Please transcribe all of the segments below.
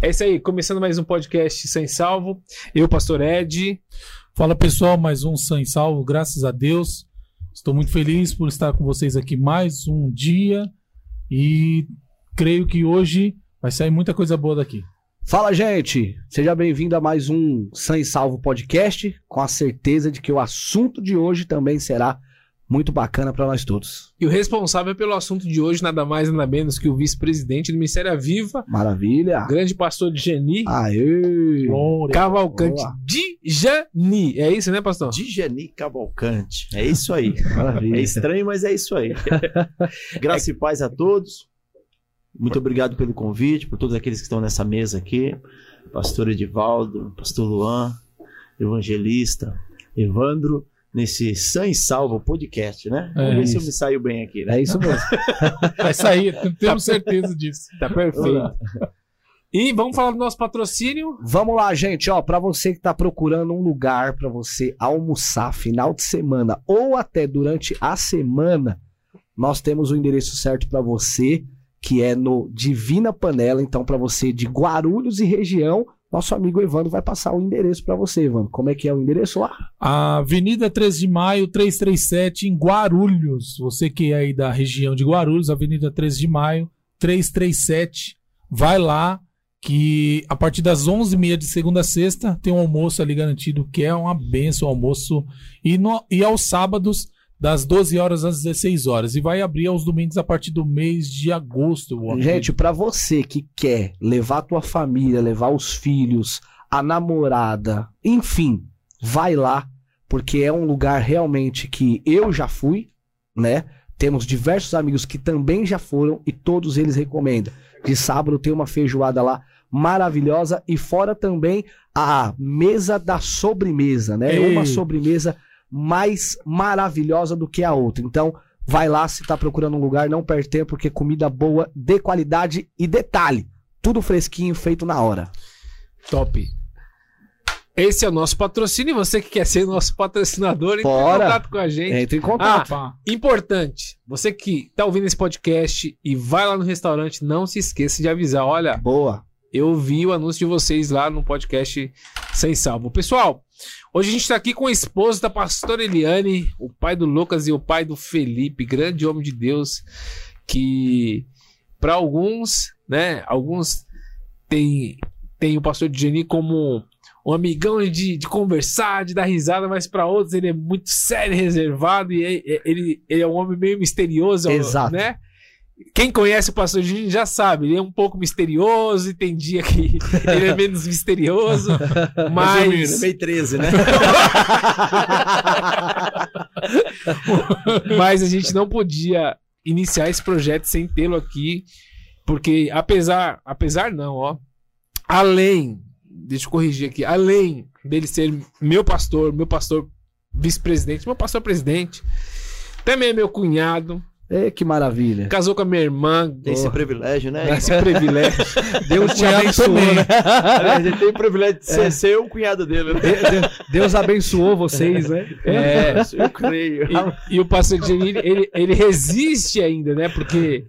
É isso aí, começando mais um podcast Sem Salvo. Eu, Pastor Ed. Fala pessoal, mais um Sem Salvo, graças a Deus. Estou muito feliz por estar com vocês aqui mais um dia e creio que hoje vai sair muita coisa boa daqui. Fala, gente! Seja bem-vindo a mais um Sem Salvo podcast, com a certeza de que o assunto de hoje também será muito bacana para nós todos. E o responsável pelo assunto de hoje, nada mais nada menos que o vice-presidente do Ministério Viva, Maravilha! grande pastor de Geni, Aê! Glória. Cavalcante Boa. de Jani. É isso, né, pastor? Digeni Cavalcante. É isso aí. Maravilha. É estranho, mas é isso aí. Graça e paz a todos. Muito obrigado pelo convite, por todos aqueles que estão nessa mesa aqui. Pastor Edivaldo, Pastor Luan, Evangelista, Evandro, nesse Sã e Salvo podcast, né? É Vamos ver se eu isso. me saio bem aqui, né? É isso mesmo. Vai sair, temos certeza disso. Tá perfeito. E vamos falar do nosso patrocínio. Vamos lá, gente, ó, para você que tá procurando um lugar para você almoçar final de semana ou até durante a semana, nós temos o endereço certo para você, que é no Divina Panela, então para você de Guarulhos e região, nosso amigo Evandro vai passar o endereço para você, Evandro. Como é que é o endereço lá? Avenida 13 de Maio, 337, em Guarulhos. Você que é aí da região de Guarulhos, Avenida 13 de Maio, 337. Vai lá, que a partir das 11h30 de segunda a sexta tem um almoço ali garantido, que é uma benção o almoço. E, no, e aos sábados, das 12 horas às 16 horas. E vai abrir aos domingos a partir do mês de agosto. Gente, pra você que quer levar a tua família, levar os filhos, a namorada, enfim, vai lá, porque é um lugar realmente que eu já fui, né? Temos diversos amigos que também já foram e todos eles recomendam. De sábado tem uma feijoada lá maravilhosa e fora também a mesa da sobremesa, né? Ei. Uma sobremesa mais maravilhosa do que a outra. Então, vai lá se tá procurando um lugar, não perde tempo, porque comida boa, de qualidade e detalhe, tudo fresquinho, feito na hora. Top. Esse é o nosso patrocínio. E você que quer ser nosso patrocinador, entre em contato com a gente. Entre em contato. Pá. Importante, você que tá ouvindo esse podcast e vai lá no restaurante, não se esqueça de avisar. Olha, Boa. eu vi o anúncio de vocês lá no podcast Sem Salvo. Pessoal, hoje a gente tá aqui com a esposa da pastora Eliane, o pai do Lucas e o pai do Felipe, grande homem de Deus, que para alguns, né, alguns tem, tem o pastor Jenny como um amigão de, de conversar, de dar risada, mas para outros ele é muito sério, reservado e é- é- ele, ele é um homem meio misterioso, Exato. né? Quem conhece o pastor Jenny já sabe, ele é um pouco misterioso e tem dia que ele é menos misterioso, mas Meio 13, né? mas a gente não podia iniciar esse projeto sem tê-lo aqui, porque apesar, apesar não, ó, além, deixa eu corrigir aqui, além dele ser meu pastor, meu pastor vice-presidente, meu pastor presidente, também é meu cunhado, É, que maravilha. casou com a minha irmã, Tem esse privilégio, né? esse privilégio. Deus te abençoou, também. né? Aliás, ele tem o privilégio de ser, ser o cunhado dele. né? De- de- Deus abençoou vocês, né? É, Eu creio. E, e o pastor Jenny, ele, ele resiste ainda, né? Porque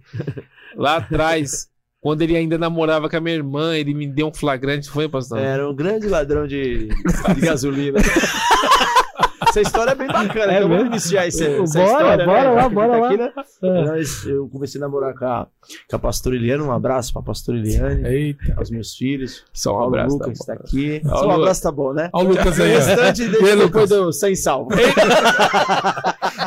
lá atrás, quando ele ainda namorava com a minha irmã, ele me deu um flagrante, foi, pastor? Era um grande ladrão de, de gasolina. Essa história é bem bacana. É então vamos iniciar essa, essa Bora, história. bora né? lá, bora lá. Aqui, né? Nós- eu comecei a namorar com a, com a pastora Eliane. Um abraço pra pastora Eliane, Eita. aos meus filhos. Só um abraço. Lucas tá está bom. aqui. Só um abraço tá bom, né? Olha o Lucas O aí. ó. restante deixa depois do sem salvo.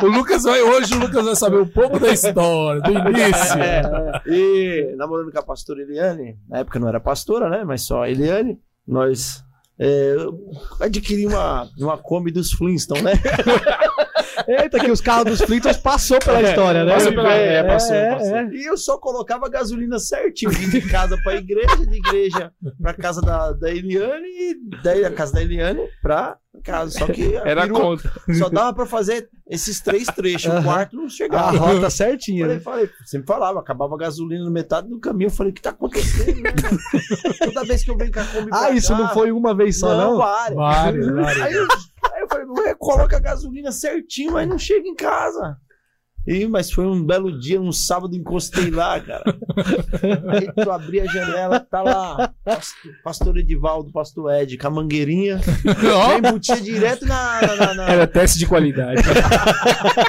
O Lucas vai hoje, o Lucas vai saber um pouco da história, do início. É, e namorando com a pastora Eliane, na época não era pastora, né? Mas só a Eliane, nós é, adquirimos uma, uma Kombi dos Flintstones, né? Eita, que os carros dos Flintstones passou pela história, né? Passou pela- é, passou, é, passou. é. E eu só colocava gasolina certinho, vim de casa pra igreja, de igreja pra casa da, da Eliane e da casa da Eliane pra casa. Só que Era virou- contra. só dava pra fazer esses três trechos, o quarto não A chegava. rota certinha, Falei, né? falei, sempre falava, acabava a gasolina no metade do caminho. Eu falei, o que tá acontecendo? né? Toda vez que eu venho com a Kombi Ah, isso cá, não foi uma vez só, não, não? várias. Vários, vários. Aí eu, aí eu falei, ué, coloca a gasolina certinho, mas não chega em casa. E, mas foi um belo dia, um sábado, encostei lá, cara. Aí tu abri a janela, tá lá, pastor, Edivaldo, pastor Ed, com a mangueirinha, já embutia direto na, na, na, Era teste de qualidade.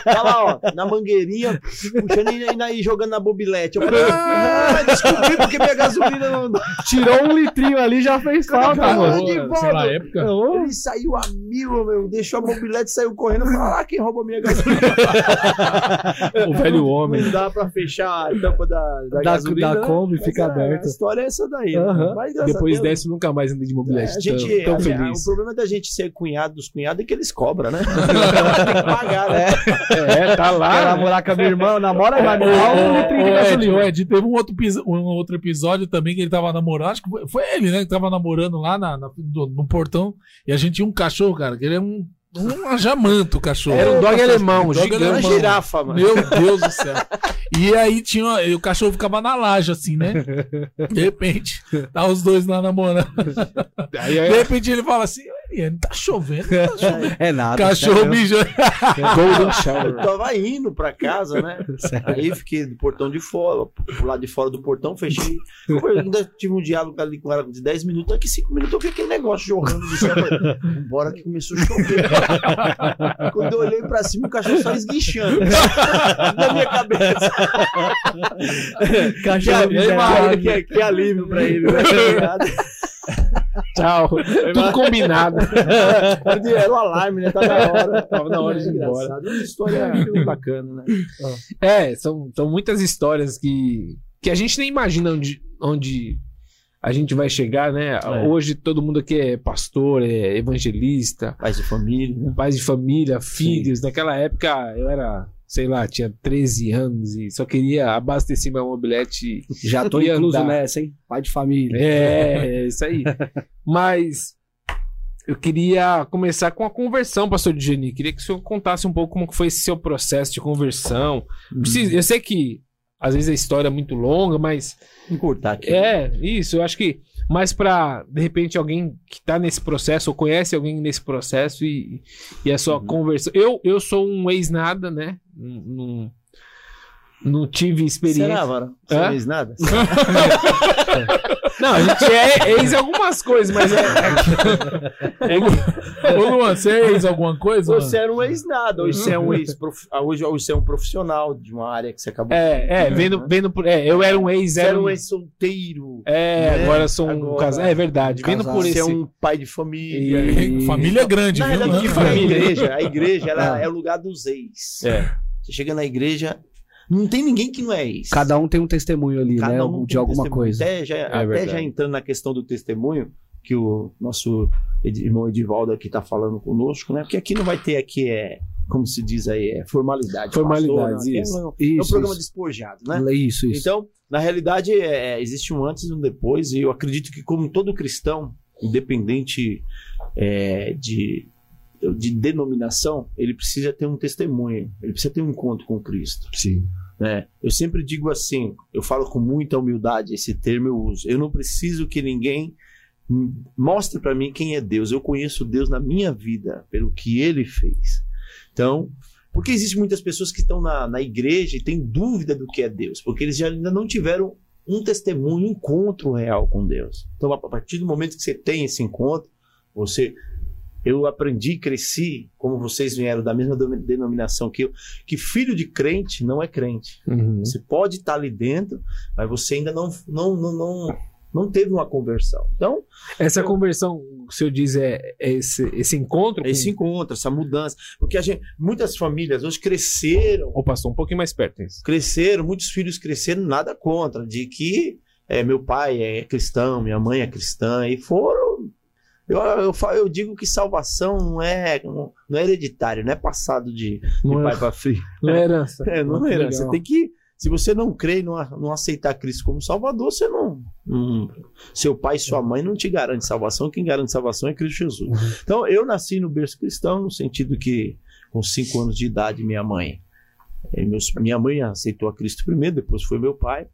Tá lá, ó, na mangueirinha, puxando e, jogando na bobilete. Eu falei, ah, descobri porque minha gasolina não. Tirou um litrinho ali já fez falta, mano. lá, época. Ele saiu a mil, meu. Deixou a mobilete, saiu correndo. Ah, quem roubou minha gasolina? o velho homem. Não dá pra fechar a tampa da, da, Da, gasolina. da? Kombi fica a- aberta. A história é essa daí. né? Aham. Mas, Depois Deus, dessa, eu nunca mais andei de é, mobilete. a gente, tão, tão a- a- feliz. o problema da gente ser cunhado dos cunhados é que eles cobram, né? Tem que pagar, né? É, tá Quer lá. né? namorar com a minha irmã, namora, vai ô, litrinho ô, de Ed, gasolina. ô, Ed, teve um outro, um outro episódio também que ele tava namorando. Acho que foi, foi ele, né? Que tava namorando lá na, na- do- no portão. E a gente tinha um cachorro, cara, que ele é um, um jamanto, o cachorro. Era um dog alemão, Dog gigante. Alemão. girafa, mano. Meu Deus do céu. E aí tinha. E o cachorro ficava na laje, assim, né? De repente, tá os dois lá namorando. De repente ele fala assim: Eliane, tá chovendo. Tá chovendo. É nada. Cachorro sério. mijando. Golden Eu Shower. tava indo pra casa, né? Sério. Aí fiquei do portão de fora, pro lado de fora do portão, fechei. Eu ainda tive um diálogo ali com ela de 10 minutos, daqui 5 minutos eu vi aquele negócio jogando do céu. Eu Vambora que começou a chover. Quando eu olhei pra cima, o cachorro só esguichando. Na minha cabeça. Que, Cachorro alívio, miserável. que, que alívio pra ele, né? Tchau. Tudo combinado. Era o alarme, né? Tá na hora. Tava na hora de ir embora. É uma história bacana, né? É, são, são muitas histórias que, que a gente nem imagina onde, onde a gente vai chegar, né? É. Hoje todo mundo aqui é pastor, é evangelista, Pais de família, né? pais de família, filhos. Naquela época eu era, sei lá, tinha 13 anos e só queria abastecer meu mobilete. Já tô incluso nessa, hein? Pai de família. É, é isso aí. Mas eu queria começar com a conversão, pastor Digeni. Queria que o senhor contasse um pouco como foi esse seu processo de conversão. Precisa- eu sei que às vezes a história é muito longa, mas Encurtar aqui. é isso. Eu acho que mais pra, de repente, alguém que tá nesse processo ou conhece alguém nesse processo e, e a sua Uhum. Eu, eu sou um ex-nada, né? Não, não, tive experiência. Será, Vara? Você não fez nada? Não, a gente é ex algumas coisas, mas é. Ô, Luan, você fez alguma coisa? mano? Você era um ex-nada, hoje você é um ex hoje, hoje você é um profissional de uma área que você acabou É, é, vendo, vendo por. É, eu era um ex, Você era era um um ex-solteiro. É, né? agora eu sou um Agora- casal. É verdade. Vendo Casado. por Você esse. é um pai de família. E- Família grande, Na viu? verdade, que Não, foi a família. igreja. A igreja ela Ah. é o lugar dos ex. É. Você chega na igreja, não tem ninguém que não é ex. Cada um tem um testemunho ali, né? Cada um de um alguma testemunho. coisa. Até, já, até verdade. já entrando na questão do testemunho, que o nosso irmão Edivaldo aqui está falando conosco, né? Porque aqui não vai ter aqui, é, como se diz aí, é formalidade. Formalidades, pastor, isso. É um, é um Isso, programa isso. despojado, né? Isso, isso. Então, na realidade, é, existe um antes e um depois, e eu acredito que, como todo cristão, independente é, de, de denominação, ele precisa ter um testemunho, ele precisa ter um encontro com Cristo. Sim. né? Eu sempre digo assim, eu falo com muita humildade, esse termo eu uso. Eu não preciso que ninguém mostre para mim quem é Deus. Eu conheço Deus na minha vida, pelo que Ele fez. Então, porque existem muitas pessoas que estão na, na igreja e têm dúvida do que é Deus, porque eles já ainda não tiveram um testemunho, um encontro real com Deus. Então, a partir do momento que você tem esse encontro, você eu aprendi, cresci, como vocês vieram da mesma denominação que eu, que filho de crente não é crente. Uhum. Você pode estar ali dentro, mas você ainda não, não, não, não, não teve uma conversão. Então, Essa conversão, o senhor diz, é, é esse, esse encontro? com- esse encontro, essa mudança. Porque a gente, muitas famílias hoje cresceram, Ô, pastor, um pouquinho mais perto. isso. cresceram, muitos filhos cresceram, nada contra, de que é, meu pai é cristão, minha mãe é cristã, e foram. Eu, eu, eu digo que salvação não é, não é hereditário, não é passado de, de Não pai é, para filho. não é herança. É, não é herança. Você tem que. Se você não crê e não, não aceitar Cristo como Salvador, você não, não- Seu pai e sua mãe não te garante salvação. Quem garante salvação é Cristo Jesus. Uhum. Então, eu nasci no berço cristão, no sentido que, com cinco anos de idade, minha mãe. eh, meus- minha mãe aceitou a Cristo primeiro, depois foi meu pai.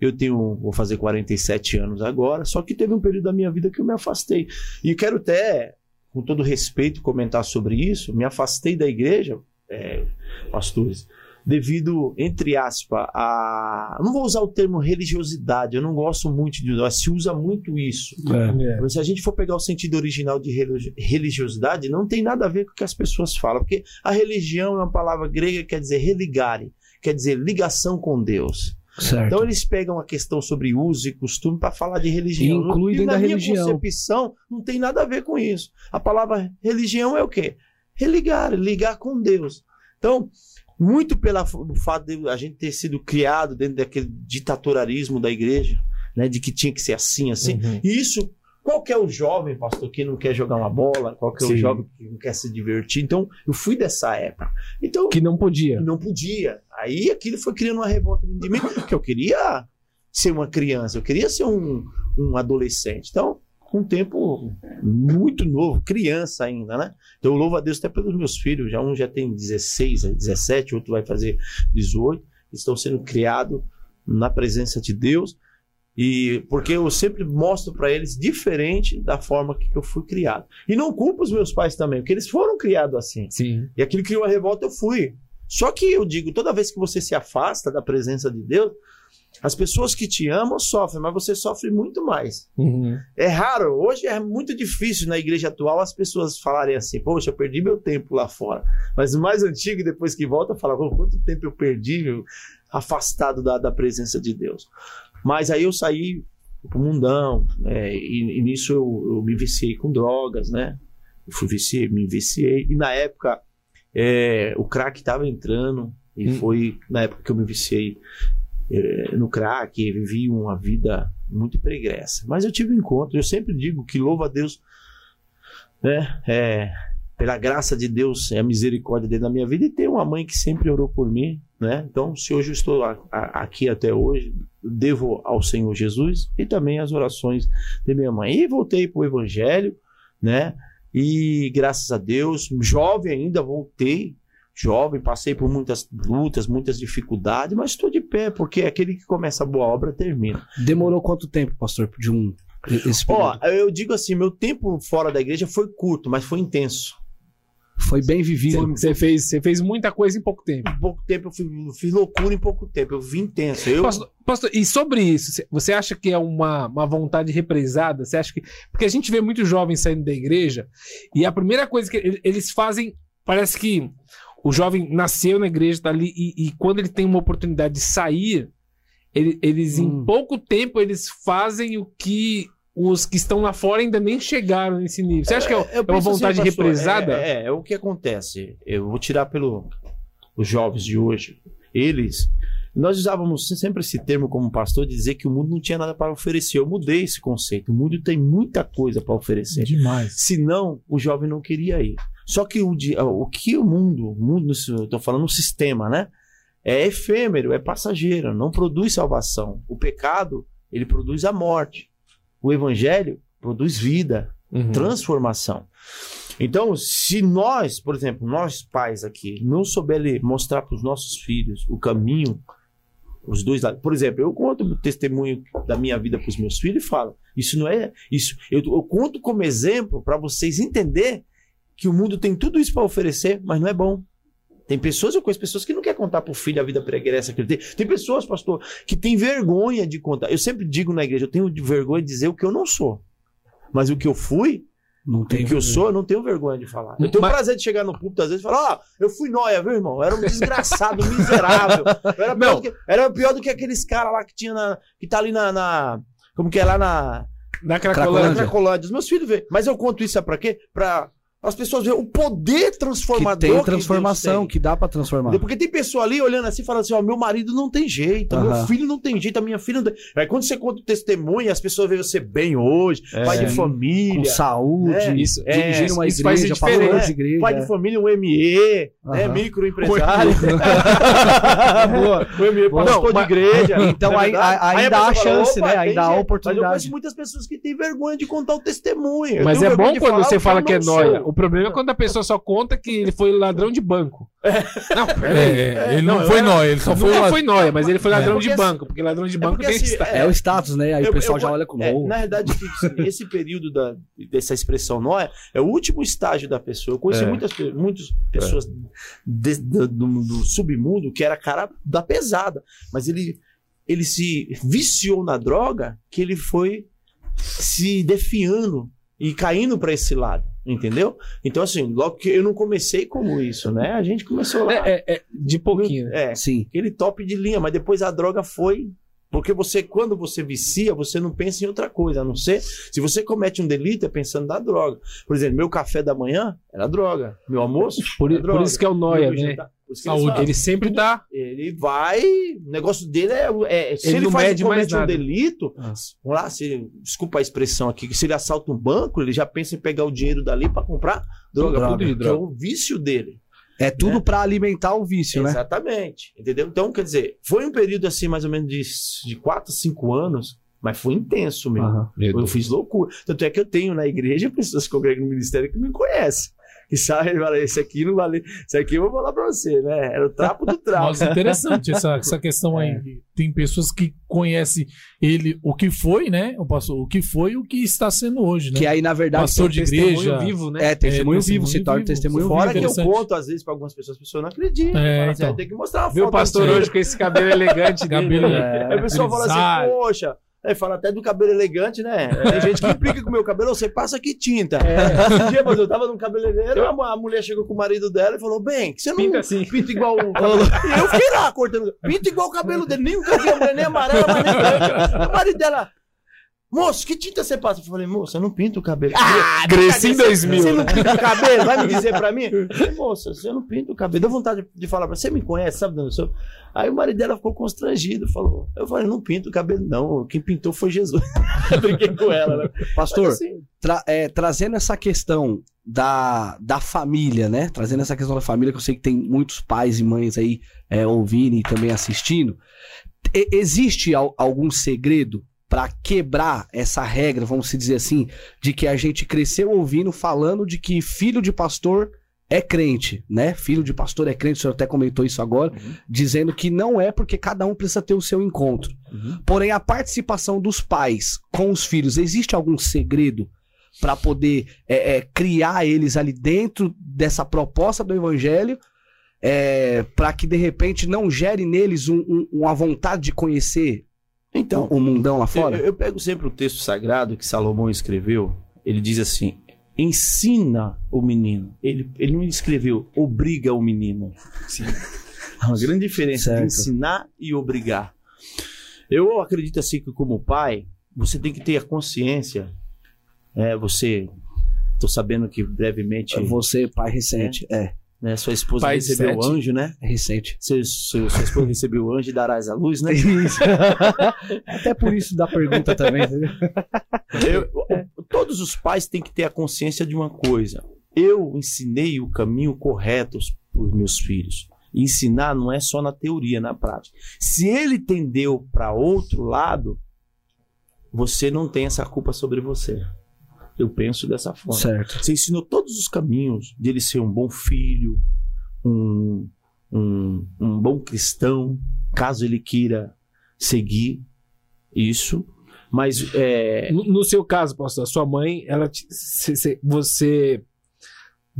Eu tenho, vou fazer 47 anos agora, só que teve um período da minha vida que eu me afastei. E quero até, com todo respeito, comentar sobre isso. Me afastei da igreja, é, pastores, devido, entre aspas, a. eu Não vou usar o termo religiosidade, eu não gosto muito de. mas Se usa muito isso. É. Mas se a gente for pegar o sentido original de religi- religiosidade, não tem nada a ver com o que as pessoas falam. Porque a religião é uma palavra grega que quer dizer religare, quer dizer ligação com Deus. Certo. Então eles pegam a questão sobre uso e costume para falar de religião. E inclui dentro na minha religião. concepção, não tem nada a ver com isso. A palavra religião é o quê? Religar, ligar com Deus. Então, muito pelo fato de a gente ter sido criado dentro daquele ditatorialismo da igreja, né, de que tinha que ser assim, assim. Uhum. E isso, qual que é o jovem, pastor, que não quer jogar uma bola? Qual que é o Sim. jovem que não quer se divertir? Então, eu fui dessa época. Então, Que não podia. não podia. Aí aquilo foi criando uma revolta dentro de mim, porque eu queria ser uma criança, eu queria ser um, um adolescente. Então, com um tempo muito novo, criança ainda, né? Então, eu louvo a Deus até pelos meus filhos. Já um já tem 16, 17, outro vai fazer 18. Estão sendo criados na presença de Deus. E porque eu sempre mostro para eles diferente da forma que eu fui criado. E não culpo os meus pais também, porque eles foram criados assim. Sim. E aquilo criou uma revolta, eu fui. Só que eu digo, toda vez que você se afasta da presença de Deus, as pessoas que te amam sofrem, mas você sofre muito mais. Uhum. É raro, hoje é muito difícil na igreja atual as pessoas falarem assim, poxa, eu perdi meu tempo lá fora. Mas o mais antigo, depois que volta, fala, "Pô, quanto tempo eu perdi meu, afastado da, da presença de Deus. Mas aí eu saí pro mundão, né, e, e nisso eu, eu me viciei com drogas, né? Eu fui viciei, me viciei, e na época é, o crack estava entrando, e Hum. foi na época que eu me viciei é, no crack, e vivi uma vida muito pregressa. Mas eu tive um encontro, eu sempre digo que louvo a Deus, né? É, pela graça de Deus e a misericórdia dele na minha vida, e ter uma mãe que sempre orou por mim, né? Então, se hoje eu estou a- a- aqui até hoje, devo ao Senhor Jesus e também as orações de minha mãe. E voltei para o Evangelho, né? E graças a Deus, jovem ainda, voltei. Jovem, passei por muitas lutas, muitas dificuldades, mas estou de pé, porque aquele que começa a boa obra termina. Demorou quanto tempo, pastor, de um. Ó, eu digo assim, meu tempo fora da igreja foi curto, mas foi intenso. Foi bem vivido. Você fez, você fez muita coisa em pouco tempo. Em pouco tempo eu fui- eu fiz loucura em pouco tempo, eu vi intenso. Eu, Pastor, pastor, e sobre isso, cê- você acha que é uma, uma vontade represada? Você acha que. Porque a gente vê muitos jovens saindo da igreja e a primeira coisa que ele- eles fazem, parece que o jovem nasceu na igreja, tá ali, e, e quando ele tem uma oportunidade de sair, ele- eles em Hum. pouco tempo eles fazem o que os que estão lá fora ainda nem chegaram nesse nível. Você acha que é, é uma assim, vontade pastor, represada? É, é, é o que acontece. Eu vou tirar pelo os jovens de hoje. Eles. Nós usávamos sempre esse termo como pastor de dizer que o mundo não tinha nada para oferecer. Eu mudei esse conceito. O mundo tem muita coisa para oferecer. Demais. Senão, o jovem não queria ir. Só que o, o que o mundo, o mundo, estou falando no sistema, né? É efêmero, é passageiro, não produz salvação. O pecado, ele produz a morte. O evangelho produz vida, Uhum. transformação. Então, se nós, por exemplo, nós pais aqui, não souberem mostrar para os nossos filhos o caminho, os dois lados. Por exemplo, eu conto o testemunho da minha vida para os meus filhos e falo: isso não é isso. Eu, eu conto como exemplo para vocês entender que o mundo tem tudo isso para oferecer, mas não é bom. Tem pessoas, eu conheço pessoas que não querem contar para o filho a vida pregressa que ele tem. Tem pessoas, pastor, que têm vergonha de contar. Eu sempre digo na igreja, eu tenho vergonha de dizer o que eu não sou. Mas o que eu fui, Não o tem que eu sou, eu não tenho vergonha de falar. Eu tenho o Mas- prazer de chegar no púlpito às vezes e falar: Ó, eu fui nóia, viu, irmão? Eu era um desgraçado, miserável. Eu era, pior que, era pior do que aqueles caras lá que tinha na. que tá ali na. na- como que é lá na. Na na Cracolândia. Cracolândia. Os meus filhos vê. Mas eu conto isso pra quê? Pra as pessoas verem o poder Que transformador. tem Deus transformação, tem. que dá pra transformar. Porque tem pessoa ali olhando assim, falando assim: ó, meu marido não tem jeito, meu filho não tem jeito, a minha filha não tem. Aí quando você conta o testemunho, as pessoas veem você bem hoje, É. pai de Com família, saúde, É, isso- dirigindo uma isso faz igreja, diferença. falando de igreja. pai de família, um ME, né, microempresário. Boa. o ME, de igreja. Então é aí- verdade? a- ainda a há chance, "Opa, né? tem Ainda há jeito." Mas eu oportunidade. conheço muitas pessoas que têm vergonha de contar o testemunho. Mas é bom quando você fala que é nóia. O problema é quando a pessoa só conta que ele foi ladrão de banco. Não, É, peraí. é, ele não, não, foi era- nóia, ele só foi Nunca lá. foi nóia, mas ele foi ladrão porque de assim- banco, porque ladrão de banco tem assim, status. É o status, né? Aí Eu- o pessoal eu- já olha com é. Na verdade, que esse período da, dessa expressão nóia é o último estágio da pessoa. Eu conheci É. muitas, muitas pessoas de- do, do- do submundo que era cara da pesada, mas ele, ele se viciou na droga que ele foi se defiando e caindo para esse lado, entendeu? Então, assim, logo que eu não comecei como isso, né? A gente começou lá. É, é, é, de pouquinho. é, Sim. aquele top de linha, mas depois a droga foi. Porque você, quando você vicia, você não pensa em outra coisa, a não ser. Se você comete um delito, é pensando na droga. Por exemplo, meu café da manhã era droga. Meu almoço. Por, era por droga. isso que é o nóia, Meu né? jantar- por isso que ele Saúde. Ele sempre tá. Ele vai. O negócio dele é. é se Ele ele, não faz, mede mais comete um nada. delito, Ah. vamos lá, se, desculpa a expressão aqui, que se ele assalta um banco, ele já pensa em pegar o dinheiro dali para comprar droga, Droga. de é o vício dele. É tudo Né? pra alimentar o vício, né? Exatamente. Entendeu? Então, quer dizer, foi um período assim, mais ou menos de, de 4, 5 anos, mas foi intenso mesmo. Aham. Eu fiz loucura. Tanto é que eu tenho na igreja pessoas que congregam no ministério que me conhecem. Que sabem, fala, esse aqui não vale. Esse aqui eu vou falar pra você, né? Era o trapo do trapo. Nossa, interessante essa, essa questão aí. É. Tem pessoas que conhecem ele, o que foi, né? O pastor, o que foi e o que está sendo hoje, né? Que aí, na verdade, Pastor de Testemunho igreja. vivo, né? é testemunho É, vivo, se torna vivo. testemunho Fora vivo. que eu conto, às vezes, pra algumas pessoas, as pessoas não acreditam. É, assim, então. "Ah, tem que mostrar uma Viu o foto pastor dele." hoje com esse cabelo elegante dele. Cabelo- né? Aí o pessoal fala assim, poxa. Aí fala até do cabelo elegante, né? Tem gente que implica com o meu cabelo, você passa aqui tinta. É. Um dia, mas eu tava num cabeleireiro, a, mulher chegou com o marido dela e falou: Bem, que você não Pinta assim. pinta igual o cabelo. E eu fiquei lá cortando. Pinta igual o cabelo dele, nem a mulher nem amarela, mas nem branca. O marido dela. Moço, que tinta você passa? Eu falei, moça, eu não pinto o cabelo. Ah, Cresci em você- 2000. Você não pinta o cabelo? Vai me dizer pra mim? Eu moça, você não pinta o cabelo. Deu vontade de falar pra você, você me conhece, sabe de onde eu sou? Aí o marido dela ficou constrangido, falou. Eu falei, não pinto o cabelo, não. Quem pintou foi Jesus. Eu Brinquei com ela, né? Pastor, Mas, assim, tra- é, trazendo essa questão da, da família, né? Trazendo essa questão da família, que eu sei que tem muitos pais e mães aí é, ouvindo e também assistindo. E- existe al- algum segredo para quebrar essa regra, vamos dizer assim, de que a gente cresceu ouvindo falando de que filho de pastor é crente, né? Filho de pastor é crente, o senhor até comentou isso agora, Uhum. dizendo que não é porque cada um precisa ter o seu encontro. Uhum. Porém, a participação dos pais com os filhos, existe algum segredo para poder é, é, criar eles ali dentro dessa proposta do evangelho, para que de repente não gere neles um- um- uma vontade de conhecer Então, o mundão lá Eu, fora? eu pego sempre o texto sagrado que Salomão escreveu. Ele diz assim: ensina o menino. Ele, ele não escreveu obriga o menino. Há uma grande diferença Certo. de ensinar e obrigar. Eu acredito assim que, como pai, você tem que ter a consciência. É, você. Tô sabendo que brevemente Você, pai recente, é, né, sua esposa Pai recebeu o anjo, né? é recente. Seu, seu, sua esposa recebeu o anjo e darás a luz, né? Isso. Até por isso da pergunta também. Eu- todos os pais têm que ter a consciência de uma coisa. Eu ensinei o caminho correto para os meus filhos. E ensinar não é só na teoria, na prática. Se ele tendeu para outro lado, você não tem essa culpa sobre você. Eu penso dessa forma. Certo. Você ensinou todos os caminhos de ele ser um bom filho, um, um, um bom cristão, caso ele queira seguir isso. Mas é, No, no seu caso, pastor, a sua mãe, ela te- cê- cê- você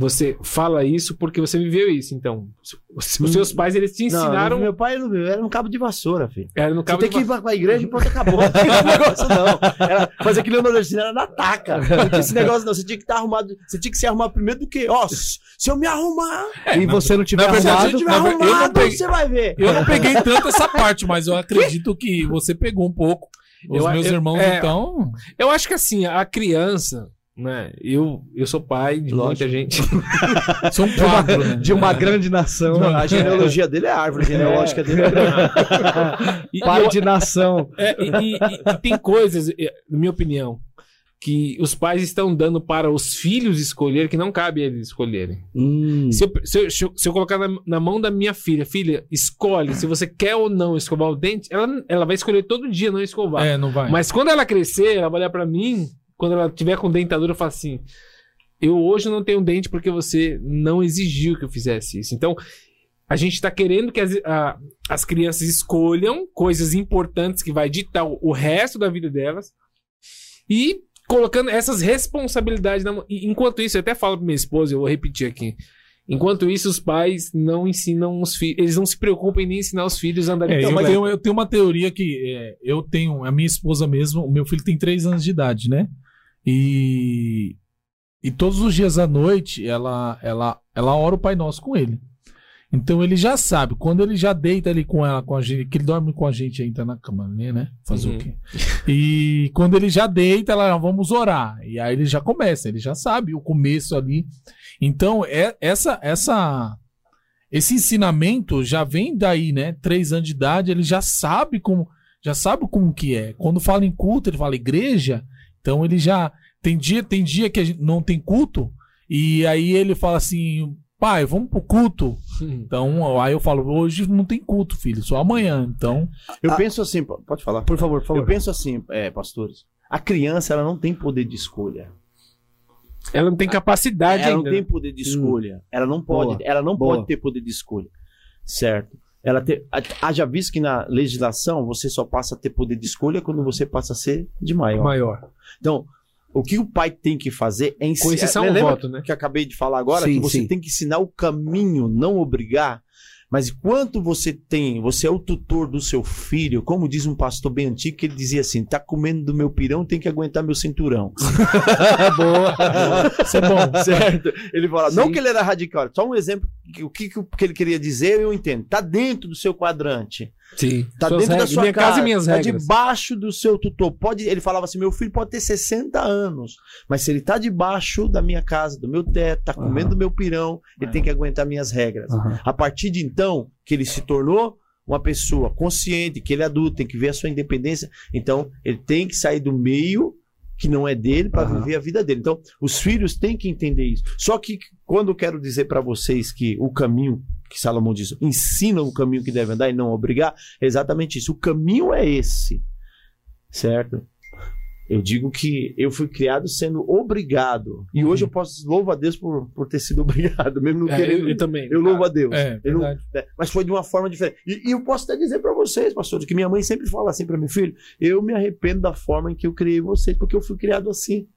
você fala isso porque você viveu isso. Então, os, os seus pais eles te ensinaram. Não, meu pai não viu, era um cabo de vassoura, filho. era no Você cabo tem de que ir pra, pra igreja e pronto, acabou. Não tinha esse negócio, não. Era, mas aquilo no nordestino era na taca. Não tinha esse negócio, não. Você tinha que estar arrumado. Você tinha que se arrumar primeiro do que, ó, se se eu me arrumar, e você não tiver verdade, se arrumado, eu tiver não arrumado, peguei- você vai ver. Eu não peguei tanto essa parte, mas eu acredito que você pegou um pouco. Os Eu- meus eu- irmãos, é. então. Eu acho que assim, a criança, né? Eu, eu sou pai de muita gente. São quatro, né? de uma grande nação, A genealogia dele é a árvore, a genealógica dele é grande. E- pai eu- de nação. É, e, e- e- e tem coisas, eh, na minha opinião, que os pais estão dando para os filhos escolher que não cabe eles escolherem. Hum, Se eu, se eu- se eu- se eu colocar na, na mão da minha filha, filha, escolhe se você quer ou não escovar o dente, ela, ela vai escolher todo dia não escovar. É, não vai. Mas quando ela crescer, ela vai olhar pra mim, quando ela tiver com dentadura, eu falo assim: eu hoje não tenho dente porque você não exigiu que eu fizesse isso. Então, a gente está querendo que as, a- as crianças escolham coisas importantes que vai ditar o, o resto da vida delas e colocando essas responsabilidades na mão. Enquanto isso, eu até falo para minha esposa, eu vou repetir aqui. Enquanto isso, os pais não ensinam os filhos, eles não se preocupam em nem ensinar os filhos a andar de É, eu, tenho, eu tenho uma teoria que é, eu tenho, a minha esposa mesmo, o meu filho tem 3 anos de idade, né? E, e todos os dias à noite ela, ela, ela ora o Pai Nosso com ele. Então ele já sabe, quando ele já deita ali com ela, com a gente, que ele dorme com a gente ainda na cama, né? Fazer Uhum. o quê? E quando ele já deita, ela vamos orar. E aí ele já começa, ele já sabe o começo ali. Então, é, essa, essa, esse ensinamento já vem daí, né? Três anos de idade, ele já sabe como, já sabe como que é. Quando fala em culto, ele fala igreja, então ele já tem dia, tem dia que a gente não tem culto e aí ele fala assim, pai, vamos pro culto. Hum. Então, aí eu falo, hoje não tem culto, filho, só amanhã. Então, Eu Ah. penso assim, po- pode falar. Por favor, por favor. Eu penso assim, é, pastores. A criança ela não tem poder de escolha. Ela não tem capacidade ela ainda. não tem poder de escolha. Ela não pode, Boa. ela não Boa. pode ter poder de escolha. Certo? Ela ter, ha- haja visto que na legislação você só passa a ter poder de escolha quando você passa a ser de maior. maior. Então, o que o pai tem que fazer é ensinar. Com exceção ao voto, né? que eu acabei de falar agora, Sim, que você sim. tem que ensinar o caminho, não obrigar. Mas enquanto você tem, você é o tutor do seu filho, como diz um pastor bem antigo, que ele dizia assim: tá comendo do meu pirão, tem que aguentar meu cinturão. Boa. isso é bom. certo? Ele fala, não Sim. que ele era radical, só um exemplo, o que, que ele queria dizer, eu entendo. Tá dentro do seu quadrante. Sim. Tá Suas dentro da sua Minha casa, casa e minhas tá regras. debaixo do seu tutor. Pode, ele falava assim: meu filho pode ter 60 anos, mas se ele tá debaixo da minha casa, do meu teto, tá comendo do meu pirão, ele É. tem que aguentar minhas regras. Aham. A partir de então, que ele se tornou uma pessoa consciente, que ele é adulto, tem que ver a sua independência, então ele tem que sair do meio que não é dele para viver a vida dele. Então, os filhos têm que entender isso. Só que quando eu quero dizer para vocês que o caminho que Salomão diz, ensina o caminho que deve andar e não obrigar, é exatamente isso. O caminho é esse. Certo? Eu digo que eu fui criado sendo obrigado. E hoje eu posso louvo a Deus por, por ter sido obrigado, mesmo não Uhum. É, querendo. eu, eu também. Eu louvo a Deus. É, Eu não- né? Mas foi de uma forma diferente. E, e eu posso até dizer pra vocês, pastor, que minha mãe sempre fala assim pra meu filho: eu me arrependo da forma em que eu criei vocês, porque eu fui criado assim.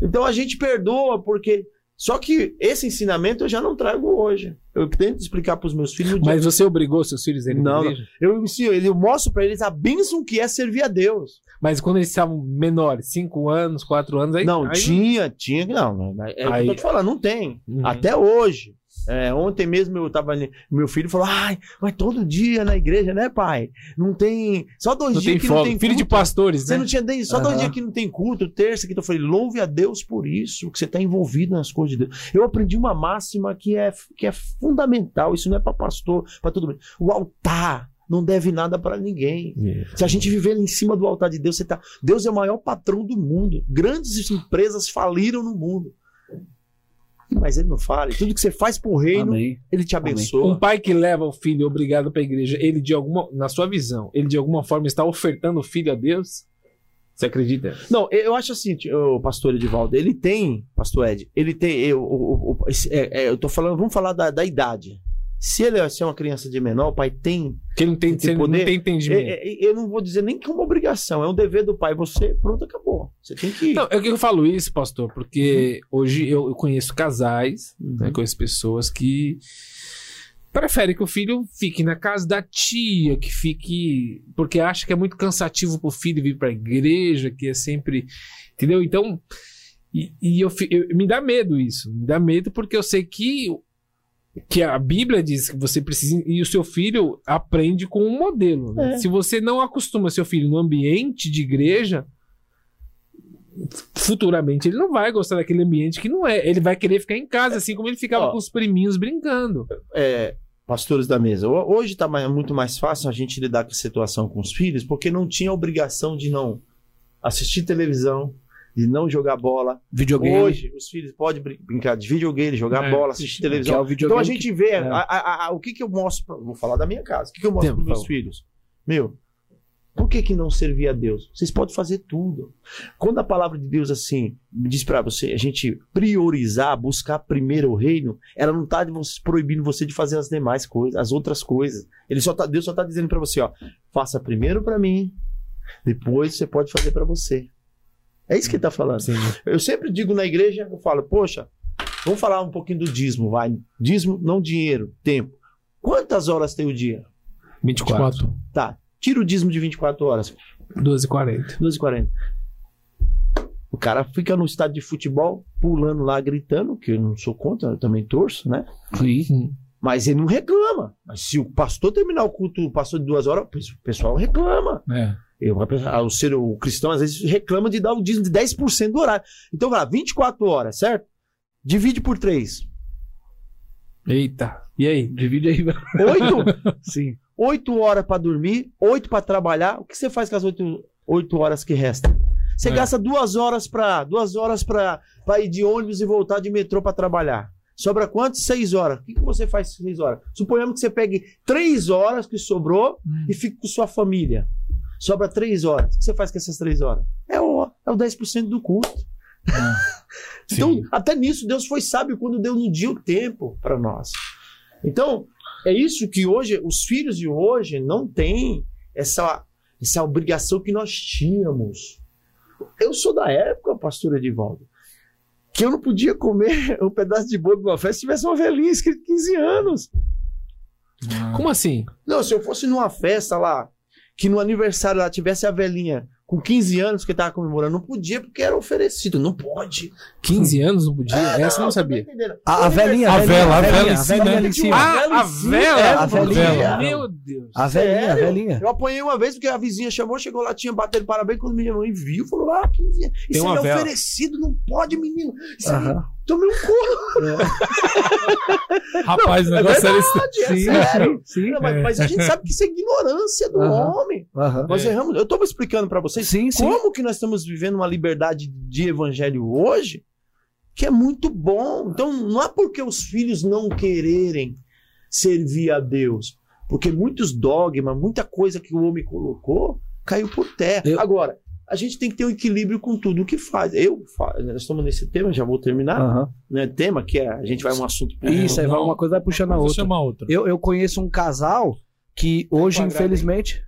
Então a gente perdoa, porque. Só que esse ensinamento eu já não trago hoje. Eu tento explicar pros meus filhos. Mas você obrigou seus filhos a irem Não? Eu ensino, eu mostro pra eles a bênção que é servir a Deus. Mas quando eles estavam menores, 5 anos, 4 anos, aí. não, aí tinha, tinha. Não, é Aí- eu tô te falando, não tem. Uhum. Até hoje. É, ontem mesmo eu tava ali, meu filho falou: ai, mas todo dia na igreja, né, pai? Não tem. Só dois Não dias que folga. não tem Filho de culto. pastores, Você né? não tinha nem, só dois Aham. dias que não tem culto, terça, que eu falei, louve a Deus por isso, que você está envolvido nas coisas de Deus. Eu aprendi uma máxima que é, que é fundamental, isso não é para pastor, para todo mundo. O altar não deve nada para ninguém. Se a gente viver em cima do altar de Deus, você tá. Deus é o maior patrão do mundo. Grandes empresas faliram no mundo. Mas ele não fala. E Tudo que você faz pro reino, Amém. ele te Amém. abençoa. Um pai que leva o filho obrigado pra igreja, ele de alguma, na sua visão, ele de alguma forma está ofertando o filho a Deus? Você acredita? Não, eu eu acho assim, o pastor Edivaldo, ele tem, pastor Ed, ele tem, eu, o- esse- é- é, eu tô falando, vamos falar da, da idade. Se ele é se é uma criança de menor, o pai tem. Que não tem, Tem poder? não tem entendimento. é- é- eu não vou dizer nem que é uma obrigação, é um dever do pai. Você, pronto, acabou. Você tem que. Não, é que eu falo isso, pastor, porque hoje eu, eu conheço casais, Uhum. né, conheço pessoas que preferem que o filho fique na casa da tia, que fique. porque acha que é muito cansativo pro filho vir pra igreja, que é sempre. Entendeu? Então. E, e eu, eu- me dá medo isso. Me dá medo porque eu sei que. Que a Bíblia diz que você precisa. E o seu filho aprende com um modelo. né? É. Se você não acostuma seu filho no ambiente de igreja, futuramente ele não vai gostar daquele ambiente que não é. Ele vai querer ficar em casa, assim como ele ficava Ó. com os priminhos brincando. é, pastores da mesa, ho- hoje está muito mais fácil a gente lidar com a situação com os filhos, porque não tinha obrigação de não assistir televisão, de não jogar bola. Videogame. Hoje, os filhos podem brin- brincar de videogame, jogar É, bola, assistir é televisão. videogame Então a gente vê, é. a- a- a- o que, que eu mostro, pra- vou falar da minha casa, o que, que eu mostro para por meus filhos? Meu, Por que, que não servir a Deus? Vocês podem fazer tudo. Quando a palavra de Deus assim diz para você, a gente priorizar, buscar primeiro o reino, ela não está proibindo você de fazer as demais coisas, as outras coisas. Ele só tá, Deus só está dizendo para você, ó, faça primeiro para mim, depois você pode fazer para você. É isso que ele está falando. Sim. Eu sempre digo na igreja, eu falo, poxa, vamos falar um pouquinho do dízimo, vai. Dízimo, não dinheiro, tempo. Quantas horas tem o dia? 24. 24. Tá, tira o dízimo de 24 horas. 12 h 40. 12h40. O cara fica no estádio de futebol, pulando lá, gritando, que eu não sou contra, eu também torço, né? Sim. Mas ele não reclama. Mas se o pastor terminar o culto, passou de duas horas, o pessoal reclama. É. Eu, o, ser, o cristão às vezes reclama de dar o dízimo de 10% do horário. Então, vai lá, 24 horas, certo? Divide por 3. Eita. E aí? Divide aí. 8? Sim. 8 horas pra dormir, 8 pra trabalhar. O que você faz com as 8, 8 horas que restam? Você É. gasta duas horas pra duas horas pra ir de ônibus e voltar de metrô pra trabalhar. Sobra quanto? Seis horas. O que, que você faz seis horas? Suponhamos que você pegue três horas que sobrou Hum. e fique com sua família. Sobra três horas. O que você faz com essas três horas? É o, é o 10% do custo. Então, Sim. até nisso, Deus foi sábio quando deu no dia o tempo para nós. Então, é isso que hoje, os filhos de hoje não têm essa, essa obrigação que nós tínhamos. Eu sou da época, pastor Edivaldo, que eu não podia comer um pedaço de bolo numa festa se tivesse uma velhinha escrito 15 anos. Como assim? Não, se eu fosse numa festa lá, que no aniversário lá tivesse a velhinha com 15 anos que tava comemorando, não podia porque era oferecido. Não pode. 15 anos não podia? Essa eu não você sabia. tá entendendo? A, a velhinha, A vela, a vela em si, né? Ah, a vela? É, a velhinha. Meu Deus. A velhinha, a velhinha. Eu apanhei uma vez porque a vizinha chamou, chegou lá, tinha batendo parabéns quando minha mãe viu, falou: Ah, 15 anos. Isso é vela. oferecido, não pode, menino. Isso aí, Aham. tomei um couro. Rapaz, o negócio era esse. É Sim, sério. sim, sim. Não, mas, mas a gente sabe que isso é ignorância do homem. Aham. Nós É. erramos. Eu estou explicando para vocês Sim, sim. como que nós estamos vivendo uma liberdade de evangelho hoje que é muito bom. Então, não é porque os filhos não quererem servir a Deus, porque muitos dogmas, muita coisa que o homem colocou, caiu por terra. Eu- Agora, a gente tem que ter um equilíbrio com tudo o que faz. Eu, nós estamos nesse tema, já vou terminar, Aham. né? Tema que é, a gente vai um assunto Isso, aí vai uma coisa vai puxando a outra. outra. Eu, eu conheço um casal que hoje, Quadrado, infelizmente,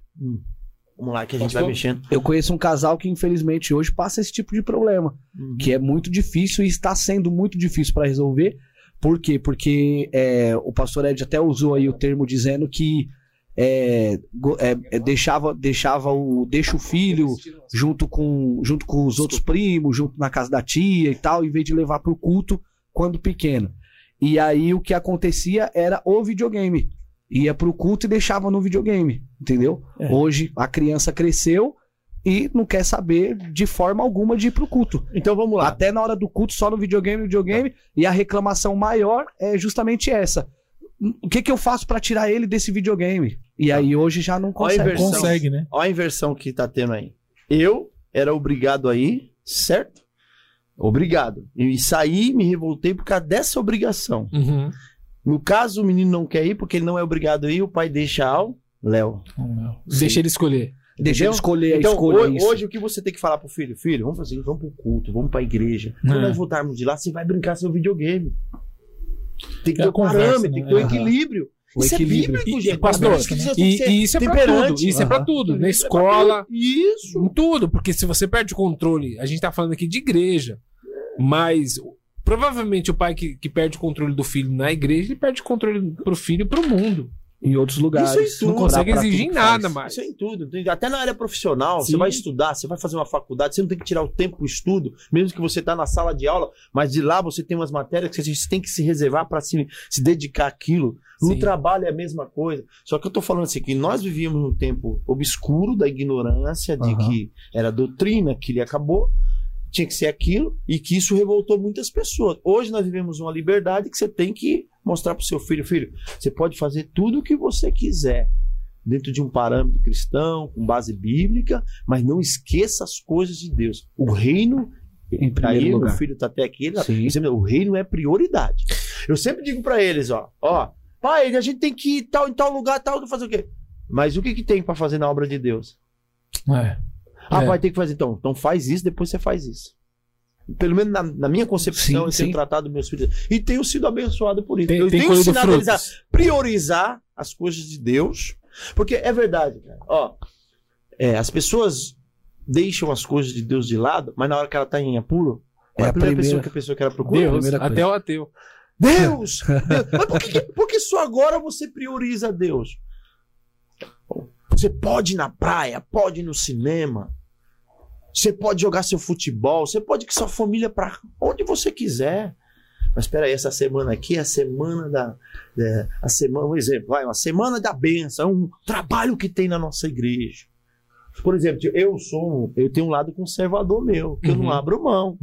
Vamos lá, que a gente vai mexendo. eu conheço um casal que infelizmente hoje passa esse tipo de problema, que é muito difícil e está sendo muito difícil para resolver. Por quê? Porque é, o pastor Ed até usou aí o termo dizendo que é, é, é, deixava, deixava o deixa o filho junto com, junto com os outros primos, junto na casa da tia e tal, em vez de levar pro culto quando pequeno. E aí o que acontecia era o videogame. Ia pro culto e deixava no videogame, entendeu? É. Hoje a criança cresceu e não quer saber de forma alguma de ir pro culto. Então vamos lá. Até na hora do culto, só no videogame, videogame. E a reclamação maior é justamente essa. O que, que eu faço pra tirar ele desse videogame? E aí hoje já não Olha a consegue. inversão. Consegue, né? Olha a inversão que tá tendo aí. Eu era obrigado a ir, certo? Obrigado. E saí, me revoltei por causa dessa obrigação. Uhum. No caso, o menino não quer ir porque ele não é obrigado a ir, o pai deixa ao Léo. Deixa ele escolher. Deixa ele escolher a Então, escolha. hoje, hoje, o que você tem que falar pro filho? Filho, vamos fazer, vamos pro culto, vamos pra igreja. Quando É. nós voltarmos de lá, você vai brincar seu videogame. Tem que É ter um parâmetro, né? tem que ter um equilíbrio. O Isso equilíbrio. é bíblico, E- gente. pastor, E, ser e isso é pra tudo. Isso é pra tudo. Na é escola. Isso. em tudo. Porque se você perde o controle, a gente tá falando aqui de igreja. Mas provavelmente o pai que, que perde o controle do filho na igreja, ele perde o controle pro filho e pro mundo. Em outros lugares. Isso é tudo. Não consegue Pra- pra exigir nada faz. mais. Isso é em tudo. Até na área profissional, Sim. você vai estudar, você vai fazer uma faculdade, você não tem que tirar o tempo pro estudo, mesmo que você tá na sala de aula, mas de lá você tem umas matérias que você tem que se reservar para se, se dedicar àquilo. No Sim. trabalho é a mesma coisa. Só que eu tô falando assim, que nós vivíamos num tempo obscuro da ignorância, de Aham. que era doutrina, que ele acabou, tinha que ser aquilo, e que isso revoltou muitas pessoas. Hoje nós vivemos uma liberdade que você tem que mostrar pro seu filho, filho, você pode fazer tudo o que você quiser, dentro de um parâmetro cristão, com base bíblica, mas não esqueça as coisas de Deus. O reino, Em primeiro aí meu lugar. filho tá até aqui, ele, Sim. sempre- o reino é prioridade. Eu sempre digo pra eles, ó, ó, pai, a gente tem que ir tal, em tal lugar, tal, fazer o quê? Mas o que que tem pra fazer na obra de Deus? É. Ah, É. vai ter que fazer. Então, então faz isso, depois você faz isso. Pelo menos na, na minha concepção, Sim, eu tenho tratado meus filhos. E tenho sido abençoado por isso. Tem, eu tem tenho ensinado eles a priorizar as coisas de Deus. Porque é verdade, cara. Ó, é, as pessoas deixam as coisas de Deus de lado, mas na hora que ela tá em apuro, É é a a primeira, primeira- pessoa que a pessoa que ela procura. Deus, até o ateu. Deus! Deus. Mas por que, que- por que só agora você prioriza Deus? Você pode ir na praia, pode ir no cinema, você pode jogar seu futebol, você pode ir com sua família para onde você quiser. Mas espera aí, essa semana aqui é a semana da. é, a semana, um exemplo, vai, uma semana da benção, é um trabalho que tem na nossa igreja. Por exemplo, eu sou, um- eu tenho um lado conservador meu, que eu Uhum. não abro mão.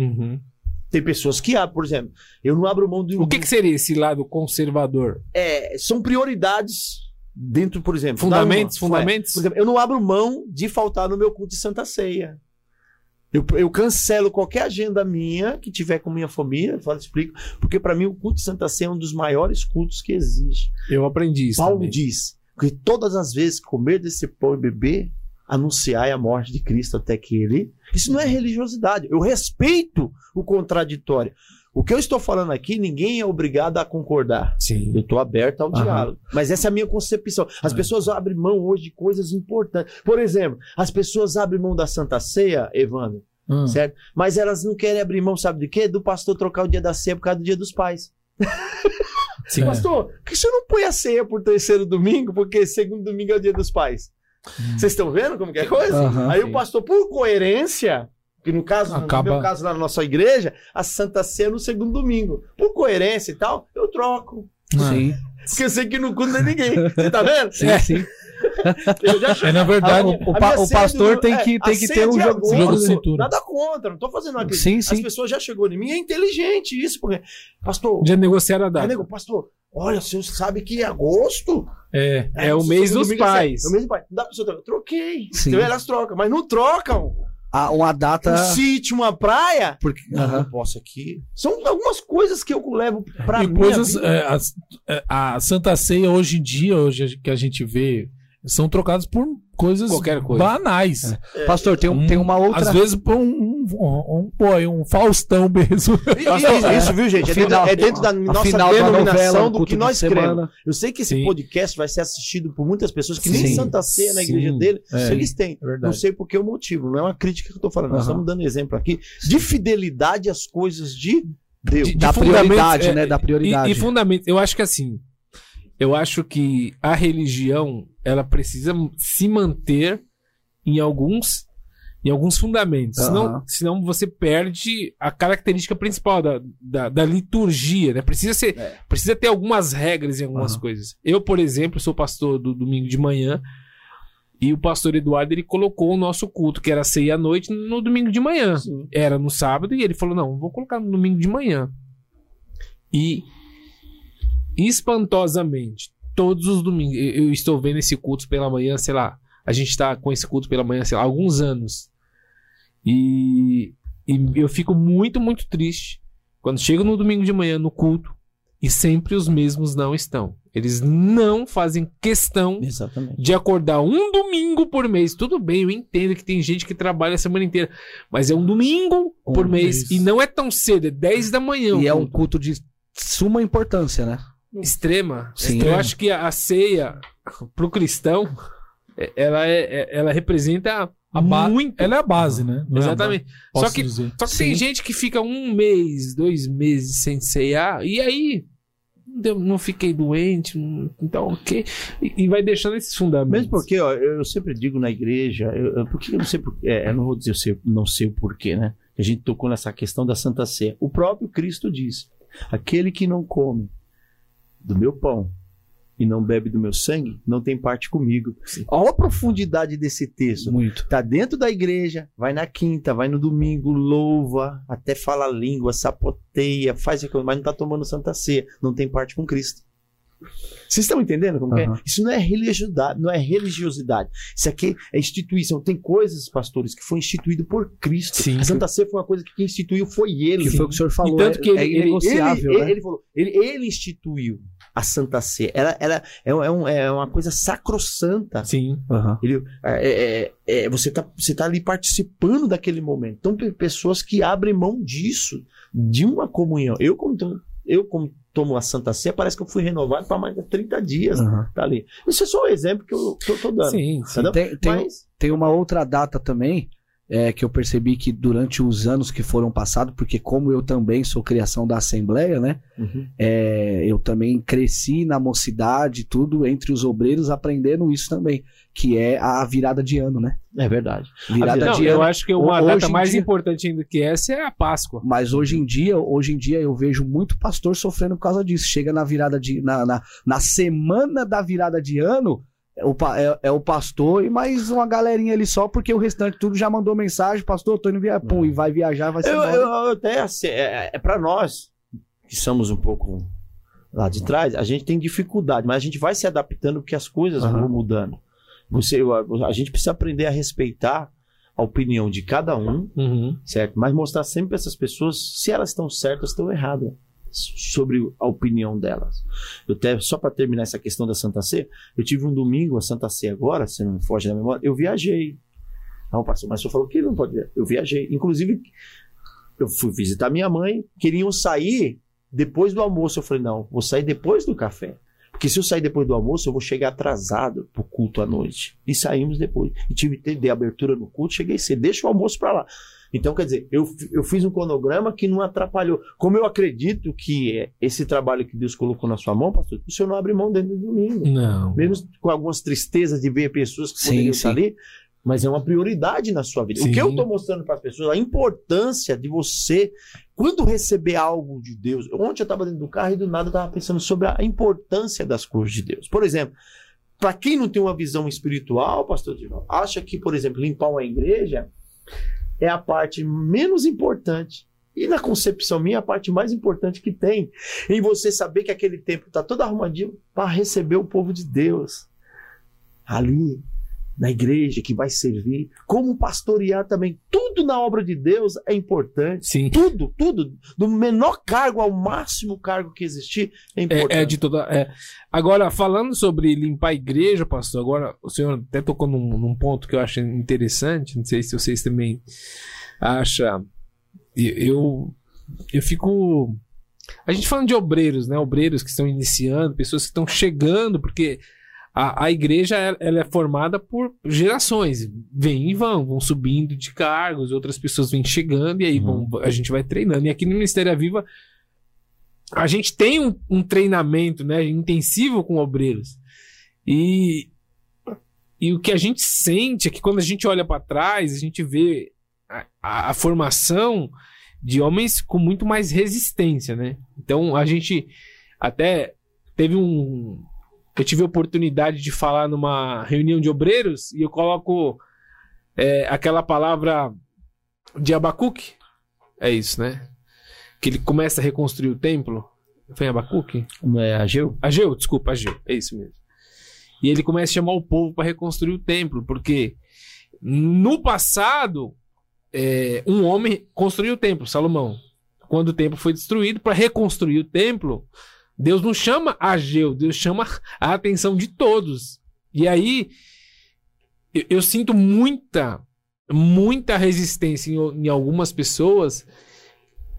Tem pessoas que abrem, por exemplo, eu não abro mão de um O que, que seria esse lado conservador? é, são prioridades dentro, por exemplo. Fundamentos, uma- fundamentos? é, exemplo, eu não abro mão de faltar no meu culto de Santa Ceia. Eu, eu cancelo qualquer agenda minha que tiver com minha família, falo, explico, porque para mim o culto de Santa Ceia é um dos maiores cultos que existe. Eu aprendi isso Paulo também. diz que todas as vezes que comer desse pão e beber, anunciai a morte de Cristo até que ele. Isso não é religiosidade. Eu respeito o contraditório. O que eu estou falando aqui, ninguém é obrigado a concordar. Sim. Eu estou aberto ao Aham. diálogo. Mas essa é a minha concepção. As pessoas abrem mão hoje de coisas importantes. Por exemplo, as pessoas abrem mão da Santa Ceia, Evandro, Hum. certo? Mas elas não querem abrir mão, sabe de quê? Do pastor trocar o dia da ceia por causa do dia dos pais. Sim. Pastor, por que você não põe a ceia por terceiro domingo? Porque segundo domingo é o dia dos pais. Vocês estão vendo como que é a coisa? Aí sim. o pastor, por coerência, que no caso, Acaba- no meu caso lá na nossa igreja, a Santa Ceia é no segundo domingo. Por coerência e tal, eu troco. Sim, Porque eu sei que não cuida ninguém. Você tá vendo? sim, sim. Eu já É, na verdade, o- o minha o pastor do- tem que- a tem que ter um de jogo- agosto, jogo de cintura. Nada contra, não tô fazendo uma crítica. Sim, As sim. pessoas já chegou em mim, é inteligente isso, porque, pastor, Já negociaram a aí, data. nego, pastor, olha, o senhor sabe que é agosto. é. É o no mês dos é pais. É o mês dos pais. Não dá pra você trocar. Troquei. Sim. Então elas trocam, mas não trocam. Ah, uma data. Um sítio, uma praia. Porque, Não, não posso aqui. São algumas coisas que eu levo pra e minha coisas. é, as- é, a Santa Ceia hoje em dia, hoje que a gente vê, são trocadas por coisas Qualquer coisa. banais. Pastor, tem, um- tem uma outra. Às vezes por um, um, um, um, um Faustão mesmo. E- isso, viu, gente? É dentro, Final- é dentro da nossa final da denominação novela, do que de nós cremos. Eu sei que esse Sim. podcast vai ser assistido por muitas pessoas que nem Sim. Santa Ceia na igreja Sim. dele, É. eles têm. É verdade. Não sei por que o motivo, não é uma crítica que eu tô falando. Nós Aham. estamos dando exemplo aqui de fidelidade às coisas de Deus. De- Da fundamentos, prioridade, é, né? Da prioridade. E, e fundamento, eu acho que assim, eu acho que a religião, ela precisa se manter em alguns em alguns fundamentos. Senão, Aham. senão você perde a característica principal da, da, da liturgia, né? Precisa ser, É. precisa ter algumas regras em algumas Aham. coisas. Eu, por exemplo, sou pastor do domingo de manhã e o pastor Eduardo ele colocou o nosso culto, que era ceia à noite, no domingo de manhã. Sim. Era no sábado e ele falou: não, vou colocar no domingo de manhã. E espantosamente, todos os domingos, eu, estou vendo esse culto pela manhã, sei lá, a gente está com esse culto pela manhã, sei lá, há alguns anos. E, e eu fico muito, muito triste quando chego no domingo de manhã no culto e sempre os mesmos não estão. Eles não fazem questão Exatamente. de acordar um domingo por mês. Tudo bem, eu entendo que tem gente que trabalha a semana inteira, mas é um domingo Um por mês mês. e não é tão cedo, é 10 da manhã. E é um culto. culto de suma importância, né? Extrema. Sim. Eu acho que a, ceia pro cristão é- ela é, é- ela representa A ba- muito. Ela é a base, né? Não é Exatamente. posso Só que, dizer. só que tem gente que fica um mês, dois meses sem ceiar, e aí não fiquei doente, não- então ok. E, e vai deixando esses fundamentos. Mesmo porque, ó, eu, eu sempre digo na igreja, eu, eu, porque eu não sei porquê, é, eu não vou dizer eu sei- não sei o porquê, né? A gente tocou nessa questão da Santa Ceia. O próprio Cristo diz: aquele que não come do meu pão e não bebe do meu sangue, não tem parte comigo. Olha a profundidade desse texto. Muito. Tá dentro da igreja, vai na quinta, vai no domingo, louva, até fala a língua, sapoteia, faz aquilo, mas não tá tomando Santa Ceia, não tem parte com Cristo. Vocês estão entendendo como que Aham. é? Isso não é religiosidade, não é religiosidade. Isso aqui é instituição. Tem coisas, pastores, que foi instituído por Cristo. Sim. A Santa Ceia foi uma coisa que quem instituiu foi ele. Que foi o que o senhor falou. tanto é, que ele- é ele- inegociável, ele, né? ele falou, ele, ele instituiu. a Santa Ceia. Ela, ela é, um- é um- é uma coisa sacrossanta. Sim. Aham. Ele, é, é- é- você, tá, você tá ali participando daquele momento. Então, tem pessoas que abrem mão disso, de uma comunhão. Eu, como, tomo- eu, como tomo a Santa Ceia, parece que eu fui renovado para mais de 30 dias. Aham. Tá ali. Isso é só um exemplo que eu, que eu tô dando. Sim, sim. Tem, tem, Mas, tem uma outra data também é, que eu percebi que durante os anos que foram passados, porque como eu também sou criação da Assembleia, né? Uhum. é, eu também cresci na mocidade, tudo entre os obreiros, aprendendo isso também, que é a virada de ano, né? é verdade. Virada Não, de eu ano. acho que uma Hoje data mais dia- importante ainda que essa é a Páscoa. Mas hoje em dia, hoje em dia eu vejo muito pastor sofrendo por causa disso. Chega na virada de na, na, na semana da virada de ano, é o, é, é o pastor e mais uma galerinha ali só, porque o restante tudo já mandou mensagem, pastor, tô indo viajar, pum, e vai viajar, vai ser Eu, eu, eu até, assim, é, é para nós, que somos um pouco lá de trás, a gente tem dificuldade, mas a gente vai se adaptando porque as coisas Aham. vão mudando. Você, a, a gente precisa aprender a respeitar a opinião de cada um, Uhum. certo? Mas mostrar sempre para essas pessoas se elas estão certas ou estão erradas sobre a opinião delas. Eu até, só para terminar essa questão da Santa Ceia, eu tive um domingo, a Santa Ceia agora, se não me foge da memória, eu viajei. Não, pastor, mas o senhor falou que não pode. Eu viajei. Inclusive, eu fui visitar minha mãe, queriam sair depois do almoço. Eu falei, não, vou sair depois do café. Porque se eu sair depois do almoço, eu vou chegar atrasado pro culto à noite. E saímos depois. E tive que ter abertura no culto, cheguei cedo. Deixa o almoço para lá. Então, quer dizer, eu, eu fiz um cronograma que não atrapalhou. Como eu acredito que é esse trabalho que Deus colocou na sua mão, pastor, o senhor não abre mão dentro do domingo. Não. Mesmo com algumas tristezas de ver pessoas que Sim, poderiam sim. estar ali, mas é uma prioridade na sua vida. Sim. O que eu estou mostrando para as pessoas, a importância de você, quando receber algo de Deus. Ontem eu estava dentro do carro e do nada eu estava pensando sobre a importância das coisas de Deus. Por exemplo, para quem não tem uma visão espiritual, pastor Dival, acha que, por exemplo, limpar uma igreja é a parte menos importante. E na concepção minha, a parte mais importante que tem em você saber que aquele templo está todo arrumadinho para receber o povo de Deus ali na igreja que vai servir, como pastorear também. Tudo na obra de Deus é importante. Sim. Tudo, tudo, do menor cargo ao máximo cargo que existir é importante. É, é de toda. é. Agora, falando sobre limpar a igreja, pastor, agora o senhor até tocou num, num ponto que eu acho interessante. Não sei se vocês também acham. Eu, eu fico. A gente falando de obreiros, né? Obreiros que estão iniciando, pessoas que estão chegando, porque a, a igreja ela- é formada por gerações. Vêm e vão, vão subindo de cargos, outras pessoas vêm chegando, e aí vão, a gente vai treinando. E aqui no Ministério Viva a gente tem um, um treinamento né, intensivo com obreiros. E, e o que a gente sente é que quando a gente olha para trás, a gente vê a, a- a formação de homens com muito mais resistência, né? Então a gente até teve um. Eu tive a oportunidade de falar numa reunião de obreiros e eu coloco é, aquela palavra de Abacuque. É isso, né? Que ele começa a reconstruir o templo. Foi em Abacuque? É, Ageu? Ageu, desculpa, Ageu, é isso mesmo. E ele começa a chamar o povo para reconstruir o templo, porque no passado, é, um homem construiu o templo, Salomão. Quando o templo foi destruído, para reconstruir o templo, Deus não chama Ageu, Deus chama a atenção de todos. E aí, eu, eu sinto muita, muita resistência em, em algumas pessoas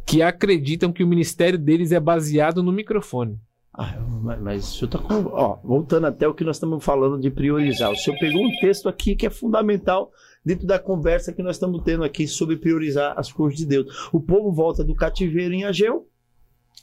que acreditam que o ministério deles é baseado no microfone. Ah, mas, o senhor tá com. Ó, voltando até o que nós estamos falando de priorizar. O senhor pegou um texto aqui que é fundamental dentro da conversa que nós estamos tendo aqui sobre priorizar as coisas de Deus. O povo volta do cativeiro em Ageu.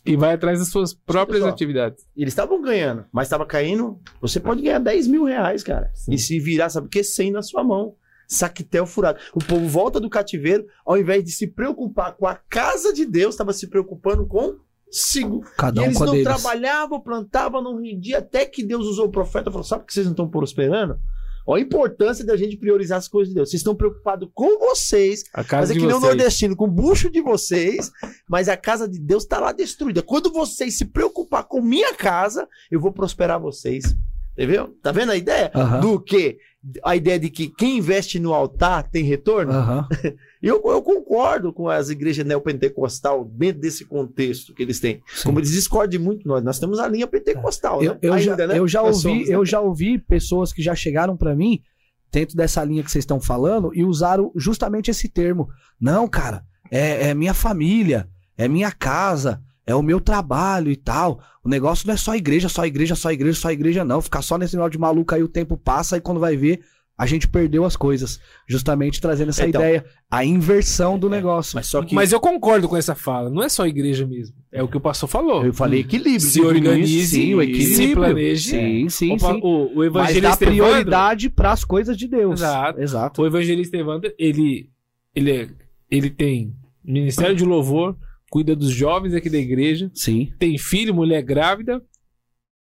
E vai atrás das suas próprias Pessoal. atividades. Eles estavam ganhando, mas estava caindo. Você pode ganhar 10 mil reais, cara. E se virar, sabe o que? 100 na sua mão. Saquetel furado. O povo volta do cativeiro, ao invés de se preocupar com a casa de Deus, estava se preocupando com sigo. Cada e um eles com a não deles. trabalhavam, plantavam, não rendiam, até que Deus usou o profeta e falou: sabe que vocês não estão prosperando? Olha a importância da gente priorizar as coisas de Deus. Vocês estão preocupados com vocês, A casa mas é que nem o nordestino, com o bucho de vocês, mas a casa de Deus está lá destruída. Quando vocês se preocupar com minha casa, eu vou prosperar vocês. Entendeu? Tá vendo a ideia? Do que? A ideia de que quem investe no altar tem retorno? Aham. E eu, eu concordo com as igrejas neopentecostal dentro desse contexto que eles têm. Como eles discordam de muito nós. Nós temos a linha pentecostal, Eu, né? eu já, Ainda, né? eu já Nós ouvi, somos, né? eu já ouvi pessoas que já chegaram pra mim dentro dessa linha que vocês estão falando e usaram justamente esse termo. Não, cara, é, é minha família, é minha casa, é o meu trabalho e tal. O negócio não é só igreja, só igreja, só igreja, só igreja, não. Ficar só nesse negócio de maluco aí o tempo passa e quando vai ver, a gente perdeu as coisas. Justamente trazendo essa Então. ideia, a inversão do negócio. Mas só que Mas eu concordo com essa fala. Não é só igreja mesmo. É o que o pastor falou. eu falei equilíbrio. Se digo organize, sim, o se equilíbrio. planeje. Sim, sim, Opa, sim. O, o Mas dá evangelista prioridade pras coisas de Deus. Exato. Exato. o evangelista Evandro, ele, ele, é- ele tem ministério de louvor, cuida dos jovens aqui da igreja, Sim. tem filho, mulher grávida,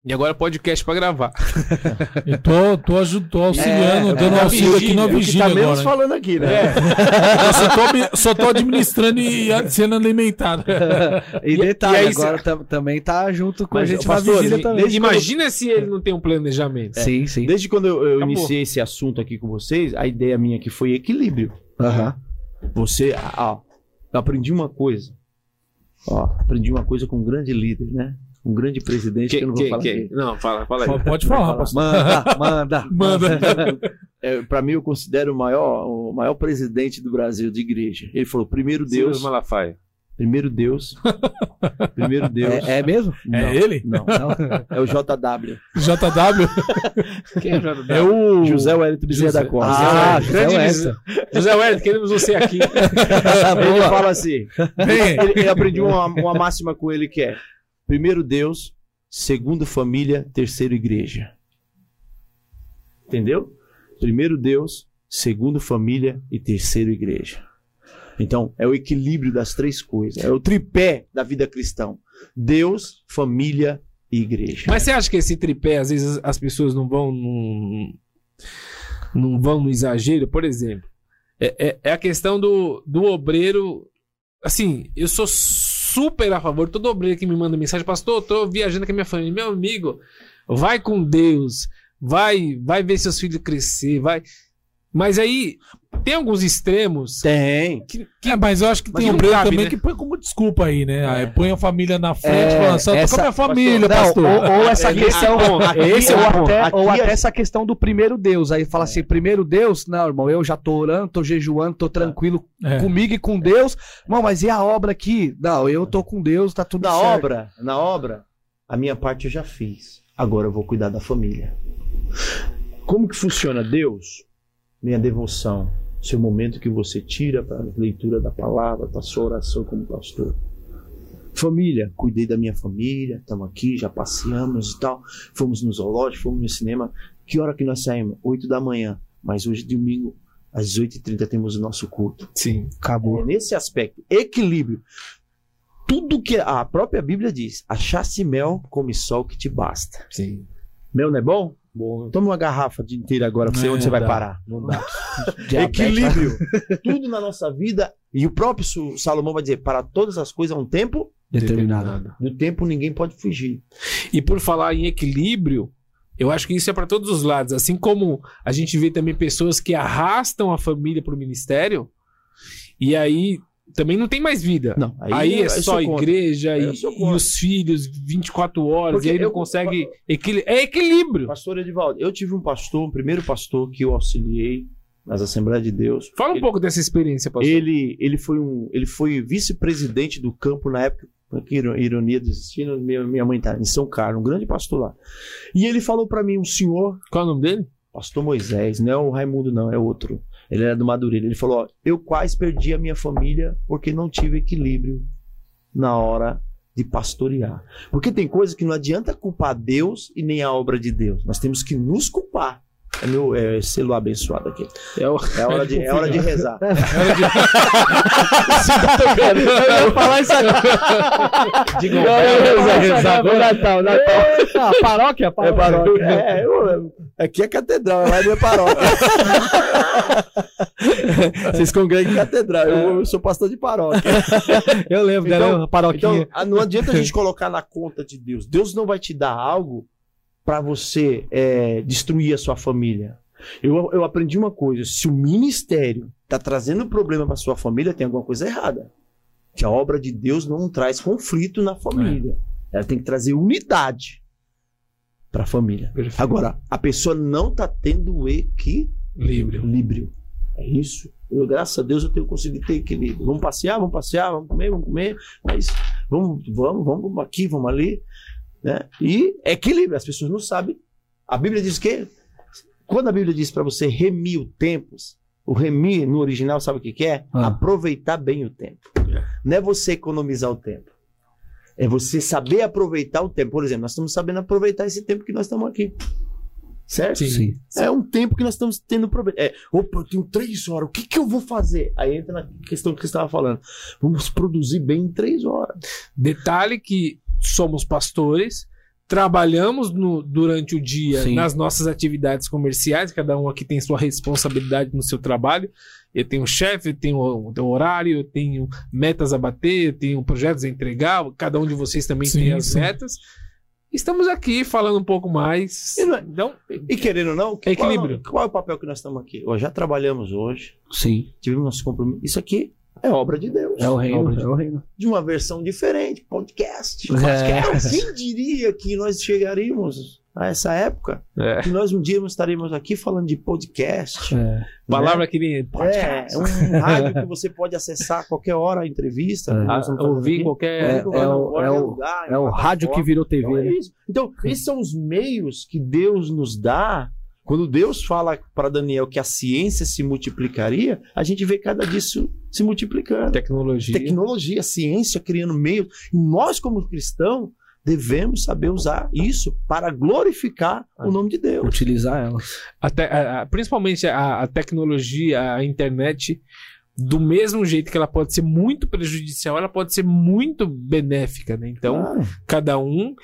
e agora podcast pra gravar. Eu tô, tô, tô auxiliando, É, dando é, auxílio aqui na É que vigília tá menos agora. hein? falando aqui, né? Eu só tô, só tô administrando e sendo alimentado. E, E- detalhe, e aí agora tam- também tá junto com Mas, a gente pastor, na vigília também. Imagina se ele não tem um planejamento. Sim, sim. Desde quando eu, eu iniciei esse assunto aqui com vocês, a ideia minha aqui foi equilíbrio. Você, ó, eu aprendi uma coisa. Ó, aprendi uma coisa com um grande líder, né? Um grande presidente que, eu não vou falar. aqui. Não, fala, fala aí. Pode falar, pastor. Manda, manda. Manda. É, para mim, eu considero o maior, o maior presidente do Brasil de igreja. Ele falou: primeiro Deus, Malafaia. primeiro Deus, primeiro Deus. É, é mesmo? É ele? Não, Não. é o JW. JW? Quem é o JW? É o. José Wellington Bezerra José- da Costa. Ah, José Wellington. José Wellington, queremos você aqui. ele fala assim: Vem. ele, eu aprendi uma, uma máxima com ele que é: primeiro Deus, segundo família, terceiro igreja. Entendeu? Primeiro Deus, segundo família e terceiro igreja. Então, é o equilíbrio das três coisas. É o tripé da vida cristã. Deus, família e igreja. Mas você acha que esse tripé, às vezes, as pessoas não vão não vão no exagero? Por exemplo, é, é- é a questão do, do obreiro. Assim, eu sou super a favor. Todo obreiro que me manda mensagem, pastor, tô viajando com a minha família. Meu amigo, vai com Deus, vai, vai ver seus filhos crescer, vai. Mas aí, tem alguns extremos Tem. que, que É, mas eu acho que Mas tem um cabe, também né? que põe como desculpa aí, né? Aí põe a família na frente É, falando, só tô essa- com a minha família, Não, pastor. ou, ou essa É, questão, esse é esse, ou, é até, Aqui ou é- até essa questão do primeiro Deus. Aí fala assim, primeiro Deus, não, irmão, eu já tô orando, tô jejuando, tô tranquilo É. comigo e com Deus. Irmão, mas e a obra aqui? Não, eu tô com Deus, tá tudo Na certo. obra, na obra, a minha parte eu já fiz. Agora eu vou cuidar da família. Como que funciona Deus? Minha devoção. Seu momento que você tira para a leitura da palavra, para sua oração como pastor. Família, cuidei da minha família, estamos aqui, já passeamos e tal. Fomos no zoológico, fomos no cinema. Que hora que nós saímos? 8 da manhã. Mas hoje, domingo, às 18h30, temos o nosso culto. Sim. Acabou. É nesse aspecto, equilíbrio. Tudo que a própria Bíblia diz, achaste mel, come sol que te basta. Sim. Mel não é bom? Bom. Toma uma garrafa de inteira agora pra você onde você vai dá. parar. Não dá. Equilíbrio. Tudo na nossa vida. E o próprio Salomão vai dizer: para todas as coisas há um tempo, Determinado. do tempo ninguém pode fugir. E por falar em equilíbrio, eu acho que isso é para todos os lados. Assim como a gente vê também pessoas que arrastam a família para o ministério, e aí também não tem mais vida. Não, Aí, eu- é só igreja e, e os filhos 24 horas, Porque e aí não eu- consegue. Equili é equilíbrio. Pastor Edivaldo, eu tive um pastor, um primeiro pastor que eu auxiliei nas Assembleias de Deus. Fala um Ele- pouco dessa experiência, pastor. Ele, ele foi um, ele foi vice-presidente do campo na época. Que iro- ironia do destino, minha, minha mãe tá em São Carlos, um grande pastor lá. E ele falou pra mim, um senhor, Qual é o nome dele? pastor Moisés, não é o Raimundo não, é outro. Ele era do Madureira. Ele falou, ó, eu quase perdi a minha família porque não tive equilíbrio na hora de pastorear. Porque tem coisa que não adianta culpar Deus e nem a obra de Deus. Nós temos que nos culpar. É meu é, celular abençoado aqui. É o. É hora de, é hora de rezar. Eu ia falar isso agora. Diga Eu ia isso agora. Natal, Natal. Ah, paróquia, É paróquia. paróquia. É, eu- aqui é catedral, lá não é paróquia. Vocês congregam em catedral, eu, eu sou pastor de paróquia. Eu lembro Então- dela, paróquia. Então, ah, não adianta a gente colocar na conta de Deus. Deus não vai te dar algo para você é, destruir a sua família. Eu, eu aprendi uma coisa: se o ministério está trazendo problema para sua família, tem alguma coisa errada. Que a obra de Deus não traz conflito na família. Ela tem que trazer unidade para a família. Perfeito. Agora, a pessoa não está tendo Livre. equilíbrio. É isso. Eu, graças a Deus, eu tenho conseguido ter equilíbrio. Vamos passear, vamos passear, vamos comer, vamos comer, mas vamos, vamos, vamos aqui, vamos ali. Né? E é equilíbrio. As pessoas não sabem. A Bíblia diz que quando a Bíblia diz para você remir o tempo, o remir no original, sabe o que, que é? Ah. Aproveitar bem o tempo. Não é você economizar o tempo. É você saber aproveitar o tempo. Por exemplo, nós estamos sabendo aproveitar esse tempo que nós estamos aqui. Certo? Sim. É um tempo que nós estamos tendo problema. É, opa, eu tenho três horas, o que, que eu vou fazer? Aí entra na questão que você estava falando. Vamos produzir bem em três horas. Detalhe que somos pastores, trabalhamos no- durante o dia Sim. nas nossas atividades comerciais, cada um aqui tem sua responsabilidade no seu trabalho. Eu tenho um chefe, eu tenho o o horário, eu tenho metas a bater, eu tenho projetos a entregar, cada um de vocês também Sim, tem as sim. metas. Estamos aqui falando um pouco mais. E não é- Então, E querendo ou não, É equilíbrio. Qual, qual é o papel que nós estamos aqui? Ó, já trabalhamos hoje, Sim. tivemos nosso compromisso. Isso aqui é obra de Deus. É o reino. Obra de- É o reino. De uma versão diferente, podcast. É. Então, quem diria que nós chegaríamos a essa época? é, Que nós um dia estaremos aqui falando de podcast. É. palavra que nem É, podcast. é um rádio que você pode acessar a qualquer hora a entrevista. É. que A- nós estamos fazendo ouvir aqui. qualquer. É, Qualquer o- lugar, é o- lugar, É o rádio que virou TV, Então, é né? isso. Então, esses são os meios que Deus nos dá. Quando Deus fala para Daniel que a ciência se multiplicaria, a gente vê cada disso se multiplicando. Tecnologia. Tecnologia, ciência criando meios. E nós, como cristãos, devemos saber usar isso para glorificar o nome de Deus. Utilizar ela. A te- a- a- principalmente a, a tecnologia, a internet, do mesmo jeito que ela pode ser muito prejudicial, ela pode ser muito benéfica, né? Então, Claro. cada um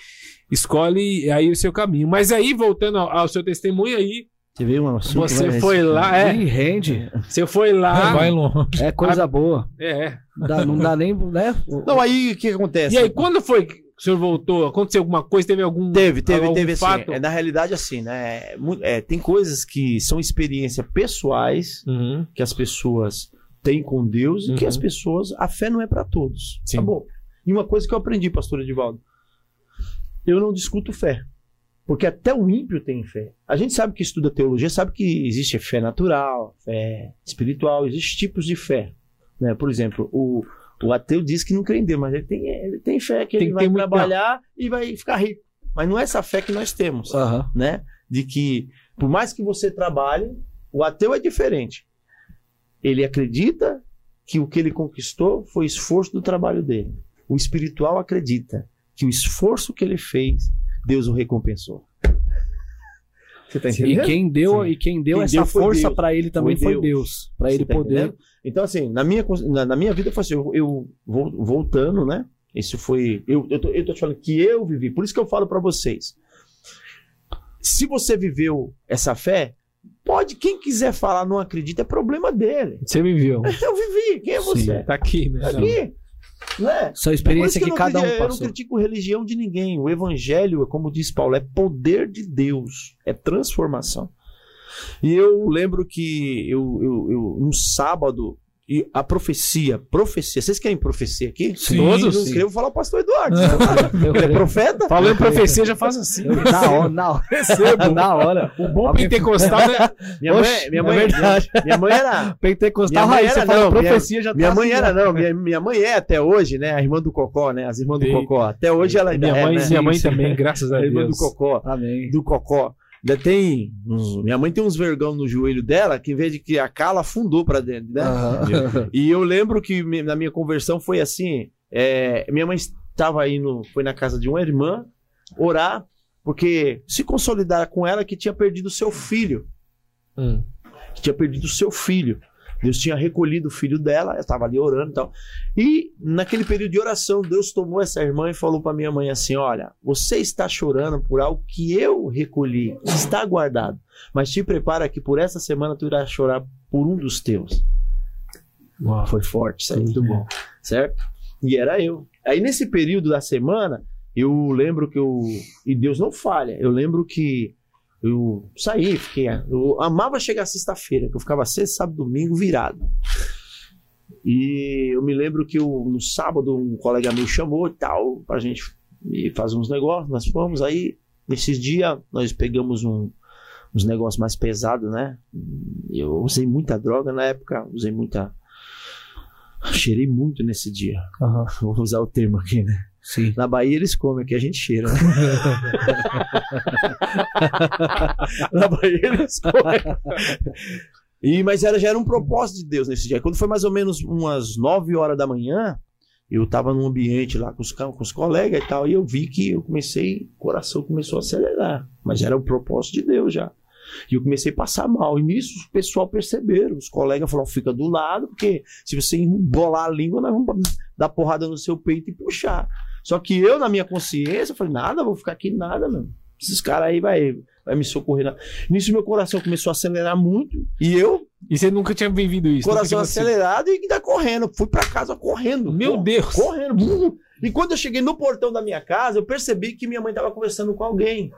escolhe aí o seu caminho. Mas aí, voltando ao, ao seu testemunho aí, Você um assunto, você né? foi lá, é, rende. você foi lá, Vai longe. É coisa boa. é. Dá- não dá nem, né? Não, aí o que acontece? E aí, quando foi que o senhor voltou? Aconteceu alguma coisa? Teve algum Teve, teve, algum teve assim. fato? É, na realidade, assim, né? é é, tem coisas que são experiências pessoais Uhum. que as pessoas têm com Deus e que Uhum. as pessoas. A fé não é para todos. Sim. Tá bom. E uma coisa que eu aprendi, pastor Edivaldo. Eu não discuto fé. Porque até o ímpio tem fé. A gente sabe que estuda teologia, sabe que existe fé natural, fé espiritual, existem tipos de fé. Né? Por exemplo, o, o ateu diz que não crê em Deus, mas ele tem, ele tem fé que Tem ele vai trabalhar e vai ficar rico. Mas não é essa fé que nós temos Aham. né? De que por mais que você trabalhe, o ateu é diferente. Ele acredita que o que ele conquistou foi esforço do trabalho dele. O espiritual acredita que o esforço que ele fez, Deus o recompensou. Você tá E entendendo? quem deu, Sim. e quem deu Quem essa deu força Deus. pra ele também Foi foi Deus. Pra Você ele tá poder. entendendo? Então, assim, na minha, na, na minha vida foi assim, eu, eu vol- voltando, né? Isso foi. Eu, eu, tô, eu tô te falando que eu vivi. Por isso que eu falo pra vocês. Se você viveu essa fé, pode, quem quiser falar não acredita, é problema dele. Você viveu. Eu vivi, quem é você? Tá aqui, né? Tá aqui. É? Essa É por experiência isso que, não cada um critico- Eu não passou. critico religião de ninguém. O evangelho, como diz Paulo, é poder de Deus, é transformação. E eu lembro que eu, eu, eu um sábado, e a profecia, profecia, vocês querem profecia aqui? Sim, Todos? Eu sim. escrevo falar o pastor Eduardo. Eu Ele é profeta? Falou em profecia, já faz assim. Na hora, na hora. na hora. O bom pentecostal, né? Minha mãe, minha é mãe, verdade. minha, minha mãe era. Pentecostal Minha mãe você era, fala não, minha- profecia já Minha tá mãe assim, era, não. Minha, minha mãe é até hoje, né? A irmã do Cocó, né? As irmãs do. Cocó. Até hoje ela ainda Minha é, mãe, né? minha mãe também, graças a A irmã do Deus. Cocó. Amém. do Cocó. Ainda tem. uns- minha mãe tem uns vergão no joelho dela que, em vez de que a cala, afundou pra dentro, né? Aham. E eu lembro que na minha conversão foi assim: é, minha mãe estava indo, foi na casa de uma irmã orar, porque se consolidar com ela que tinha perdido seu filho. Hum. Que tinha perdido seu filho. Deus tinha recolhido o filho dela, ela estava ali orando e tal. E naquele período de oração, Deus tomou essa irmã e falou para minha mãe assim: Olha, você está chorando por algo que eu recolhi, está guardado. Mas te prepara que por essa semana tu irás chorar por um dos teus. Uau. Foi forte, isso aí. Muito bom. Certo? E era eu. Aí nesse período da semana, eu lembro que eu. E Deus não falha. Eu lembro que Eu saí, fiquei. Eu amava chegar sexta-feira, que eu ficava sexta, sábado, domingo virado. E eu me lembro que eu, no sábado um colega meu chamou e tal, pra gente fazer uns negócios. Nós fomos aí, nesses dias, nós pegamos um, uns negócios mais pesados, né? Eu usei muita droga na época, usei muita. Cheirei muito nesse dia. Aham. Vou usar o termo aqui, né? Sim. Na Bahia eles comem, aqui a gente cheira. Né? Na Bahia eles comem. E, mas era, já era um propósito de Deus nesse dia. Quando foi mais ou menos umas 9 horas da manhã, eu tava num ambiente lá com os, com os colegas e tal, e eu vi que eu comecei, o coração começou a acelerar. Mas era o propósito de Deus já. E eu comecei a passar mal. E nisso o pessoal perceberam. Os colegas falaram: fica do lado, porque se você embolar a língua, nós vamos dar porrada no seu peito e puxar. Só que eu, na minha consciência, eu falei: nada, vou ficar aqui nada, meu. Esses caras aí vai, vai me socorrer. não." Nisso meu coração começou a acelerar muito. E eu, E você nunca tinha vivido isso? coração acelerado e ainda correndo. Fui pra casa correndo. Meu Deus. Correndo. E quando eu cheguei no portão da minha casa, eu percebi que minha mãe tava conversando com alguém.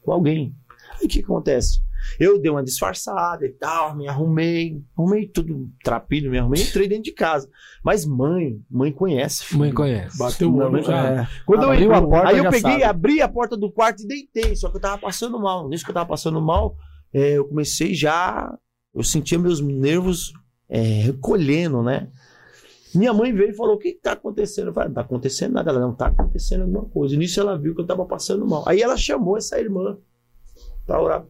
Com alguém. Aí o que acontece? Eu dei uma disfarçada e tal, me arrumei, arrumei tudo trapilho, me arrumei, entrei dentro de casa. Mas mãe, mãe conhece. filho. Mãe conhece. Bateu o olho já. é. Quando eu Abriu a porta, aí eu peguei, sabe. abri a porta do quarto e deitei, só que eu tava passando mal. Nisso que eu tava passando mal, é, eu comecei já, eu sentia meus nervos é, recolhendo, né? Minha mãe veio e falou: O que, que tá acontecendo? Eu falei: Não tá acontecendo nada. Ela não tá acontecendo alguma coisa. E nisso ela viu que eu tava passando mal. Aí ela chamou essa irmã pra orar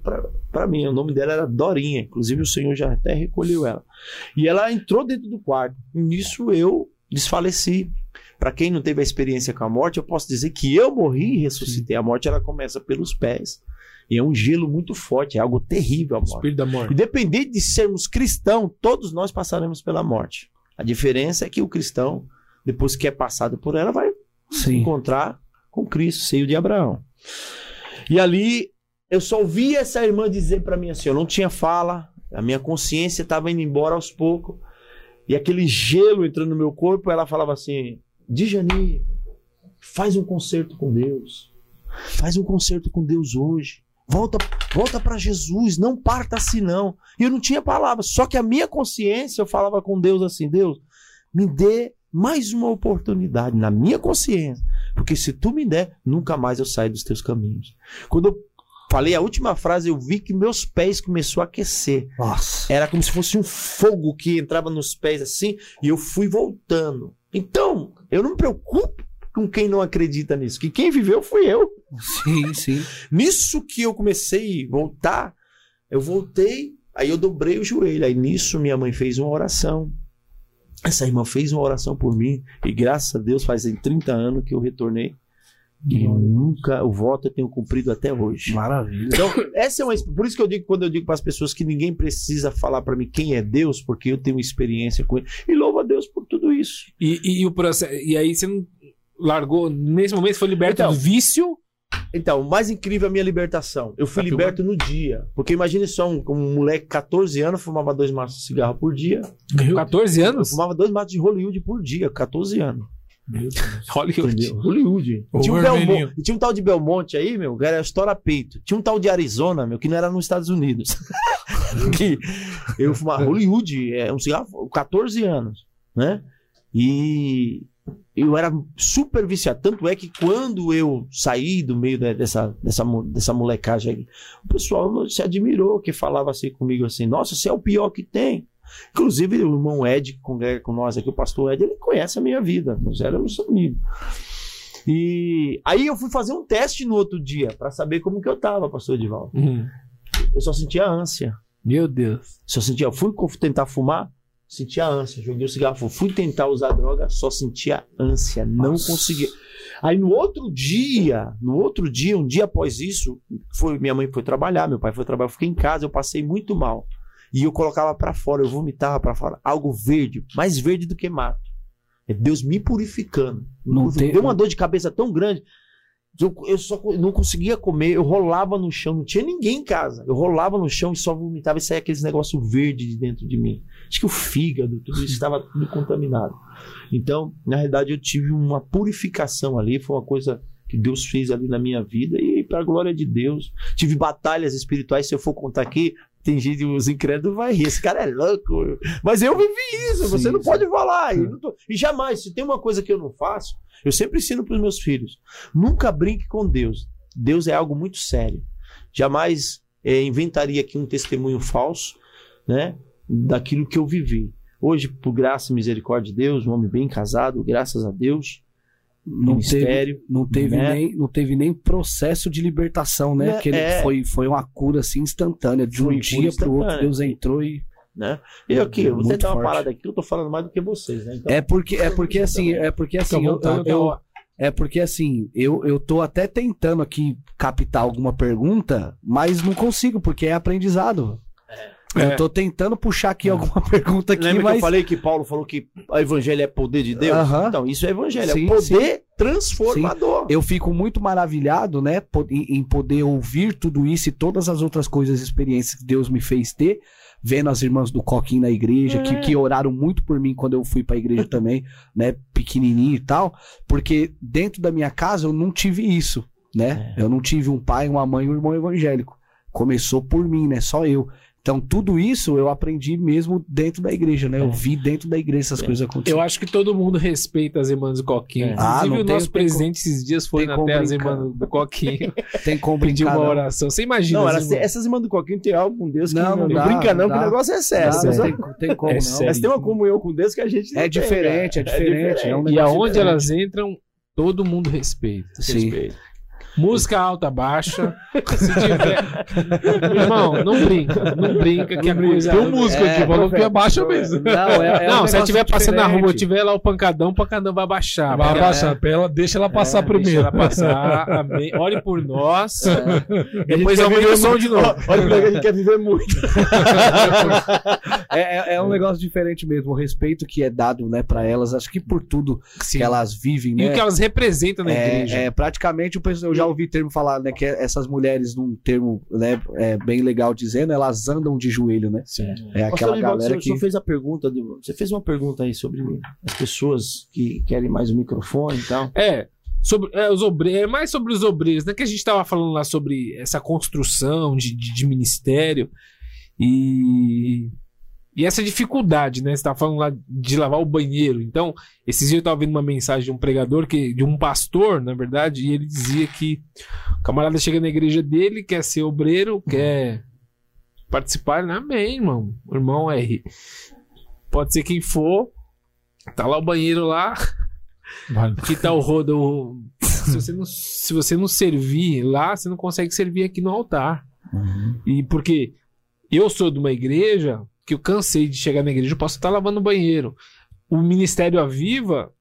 pra mim. O nome dela era Dorinha. Inclusive o Senhor já até recolheu ela. E ela entrou dentro do quarto. Nisso eu desfaleci. Para quem não teve a experiência com a morte, eu posso dizer que eu morri e ressuscitei. A morte ela começa pelos pés. E é um gelo muito forte, é algo terrível a morte. Espírito da morte. Independente de sermos cristãos, todos nós passaremos pela morte. A diferença é que o cristão, depois que é passado por ela, vai se Sim. encontrar com Cristo, seio de Abraão. E ali eu só ouvi essa irmã dizer para mim assim: eu não tinha fala, a minha consciência estava indo embora aos poucos, e aquele gelo entrando no meu corpo, ela falava assim: Dijani, faz um concerto com Deus, faz um concerto com Deus hoje. Volta, volta para Jesus, não parta assim não. E eu não tinha palavras, só que a minha consciência eu falava com Deus assim: Deus, me dê mais uma oportunidade na minha consciência, porque se tu me der, nunca mais eu saio dos teus caminhos. Quando eu falei a última frase, eu vi que meus pés começou a aquecer. Nossa. Era como se fosse um fogo que entrava nos pés assim, e eu fui voltando. Então, eu não me preocupo com quem não acredita nisso, que quem viveu fui eu. Sim, sim. Nisso que eu comecei a voltar, eu voltei, aí eu dobrei o joelho. Aí nisso minha mãe fez uma oração. Essa irmã fez uma oração por mim, e graças a Deus fazem 30 anos que eu retornei. E eu nunca, o voto eu tenho cumprido até hoje. Maravilha. Então, essa é uma, por isso que eu digo quando eu digo para as pessoas que ninguém precisa falar para mim quem é Deus, porque eu tenho experiência com ele. E louvo a Deus por tudo isso. E, e, o processo, e aí você não largou, nesse momento foi liberto Então, do vício. Então, o mais incrível é a minha libertação. Eu fui Tá liberto no dia. Porque imagine só, um, um moleque de 14 anos fumava dois maços de cigarro por dia. 14 Eu anos? fumava dois maços de Hollywood por dia, 14 anos. Hollywood. Hollywood. Tinha, um. Belmont, tinha um tal de Belmonte aí, meu, que era estoura peito. Tinha um tal de Arizona, meu, que não era nos Estados Unidos. que eu fumava Hollywood, é um cigarro, 14 anos, né? E eu era super viciado. Tanto é que quando eu saí do meio de- dessa, dessa, dessa molecagem aí, o pessoal se admirou, que falava assim comigo assim, nossa, você é o pior que tem. Inclusive, o irmão Ed, que congrega com nós aqui, o pastor Ed, ele conhece a minha vida. Nós éramos amigos. E aí eu fui fazer um teste no outro dia para saber como que eu tava, pastor Edivaldo. Uhum. Eu só sentia ânsia. Meu Deus. Só sentia, eu fui tentar fumar, sentia ânsia. Joguei o cigarro, fui tentar usar droga, só sentia ânsia, não Nossa. conseguia. Aí no outro dia, no outro dia, um dia após isso, foi minha mãe foi trabalhar, meu pai foi trabalhar, eu fiquei em casa, eu passei muito mal. E eu colocava pra fora, eu vomitava pra fora, algo verde, mais verde do que mato. É Deus me purificando. Não tem- Deu uma dor de cabeça tão grande. Eu, eu só não conseguia comer, eu rolava no chão, não tinha ninguém em casa. Eu rolava no chão e só vomitava e saía aqueles negócio verde de dentro de mim. Acho que o fígado, tudo isso estava tudo contaminado. Então, na realidade, eu tive uma purificação ali, foi uma coisa que Deus fez ali na minha vida e pra glória de Deus. Tive batalhas espirituais, se eu for contar aqui, tem gente, os incrédulos vai rir, esse cara é louco. Mas eu vivi isso, você Sim, não sim. pode falar. E, não tô- e jamais, se tem uma coisa que eu não faço, eu sempre ensino pros meus filhos: nunca brinque com Deus. Deus é algo muito sério. Jamais eh, inventaria aqui um testemunho falso, né? Daquilo que eu vivi. Hoje, por graça e misericórdia de Deus, um homem bem casado, graças a Deus, Não teve, ministério. não, teve né? nem, não teve nem processo de libertação, né? Né, Porque ele é. foi, foi uma cura assim instantânea. De um dia pro outro, instantânea. Deus entrou e. né? Eu aqui, eu vou Muito tentar uma forte. parada aqui, eu tô falando mais do que vocês, né? Então, É porque, é porque assim, é porque assim, eu, eu- eu- é porque assim, eu, eu tô até tentando aqui captar alguma pergunta, mas não consigo, porque é aprendizado. É. Eu tô tentando puxar aqui alguma pergunta aqui, Lembra que mas. eu falei que Paulo falou que o evangelho é poder de Deus? Aham. Então, isso é evangelho, Sim, é poder transformador. Eu fico muito maravilhado, né, em, poder ouvir tudo isso e todas as outras coisas, experiências que Deus me fez ter, vendo as irmãs do Coquinho na igreja, que, É. que oraram muito por mim quando eu fui pra igreja também, né, pequenininho e tal, porque dentro da minha casa eu não tive isso, né? É. Eu não tive um pai, uma mãe e um irmão evangélico. Começou por mim, né? Só eu. Então, tudo isso eu aprendi mesmo dentro da igreja, né? Eu É. vi dentro da igreja essas É. coisas acontecerem. Eu acho que todo mundo respeita as irmãs do Coquinho. É. Ah, Inclusive, não o tem- nosso tem presente esses dias foi tem na terra as irmãs do Coquinho. Tem como Pedir uma não. oração. Você imagina Não, irmãs- essas irmãs do Coquinho tem algo com Deus que Não, não, não não dá, brinca não, não que o dá. negócio é sério. Não, Elas, tem, tem como, É não. sério. elas têm uma comunhão com Deus que a gente não É tem, diferente, é diferente, é um E aonde diferente. elas entram, todo mundo respeita. Sim. Respeito. Música alta, baixa. Se tiver. Irmão, não brinca. Não brinca que a coisa. Tem um músico É, aqui, falou que é baixa mesmo. Não, é, é um não, se ela estiver passando na rua, tiver lá o pancadão, o pancadão vai baixar. Vai abaixar, ela, deixa ela passar É, primeiro. Deixa ela passar. Amém. Ore por nós. É. Depois aumenta o som de novo. Olha como é que a gente quer viver muito. É, é- é um negócio diferente mesmo. O respeito que é dado né, para elas, acho que por tudo Sim. que elas vivem, E né? o que elas representam na igreja. É, é, praticamente o pessoal- já ouvi termo falar, né, que essas mulheres, num termo né, é, bem legal dizendo, elas andam de joelho, né? Sim. É aquela galera o que senhor fez a pergunta, de- você fez uma pergunta aí sobre as pessoas que querem mais o microfone e tal. É, sobre é, os obreiros, é mais sobre os obreiros, né? Que a gente tava falando lá sobre essa construção de, de, de ministério e, e essa dificuldade, né? Você tava falando lá de lavar o banheiro. Então, esses dias eu tava vendo uma mensagem de um pregador, que, de um pastor, na verdade, e ele dizia que o camarada chega na igreja dele, quer ser obreiro, quer participar, né? Amém, irmão. O irmão é. Pode ser quem for. Tá lá o banheiro lá, Vai. que tá o rodo. Se você, não, se você não servir lá, você não consegue servir aqui no altar. E porque eu sou de uma igreja que eu cansei de chegar na igreja, eu posso estar lavando o banheiro. O Ministério Aviva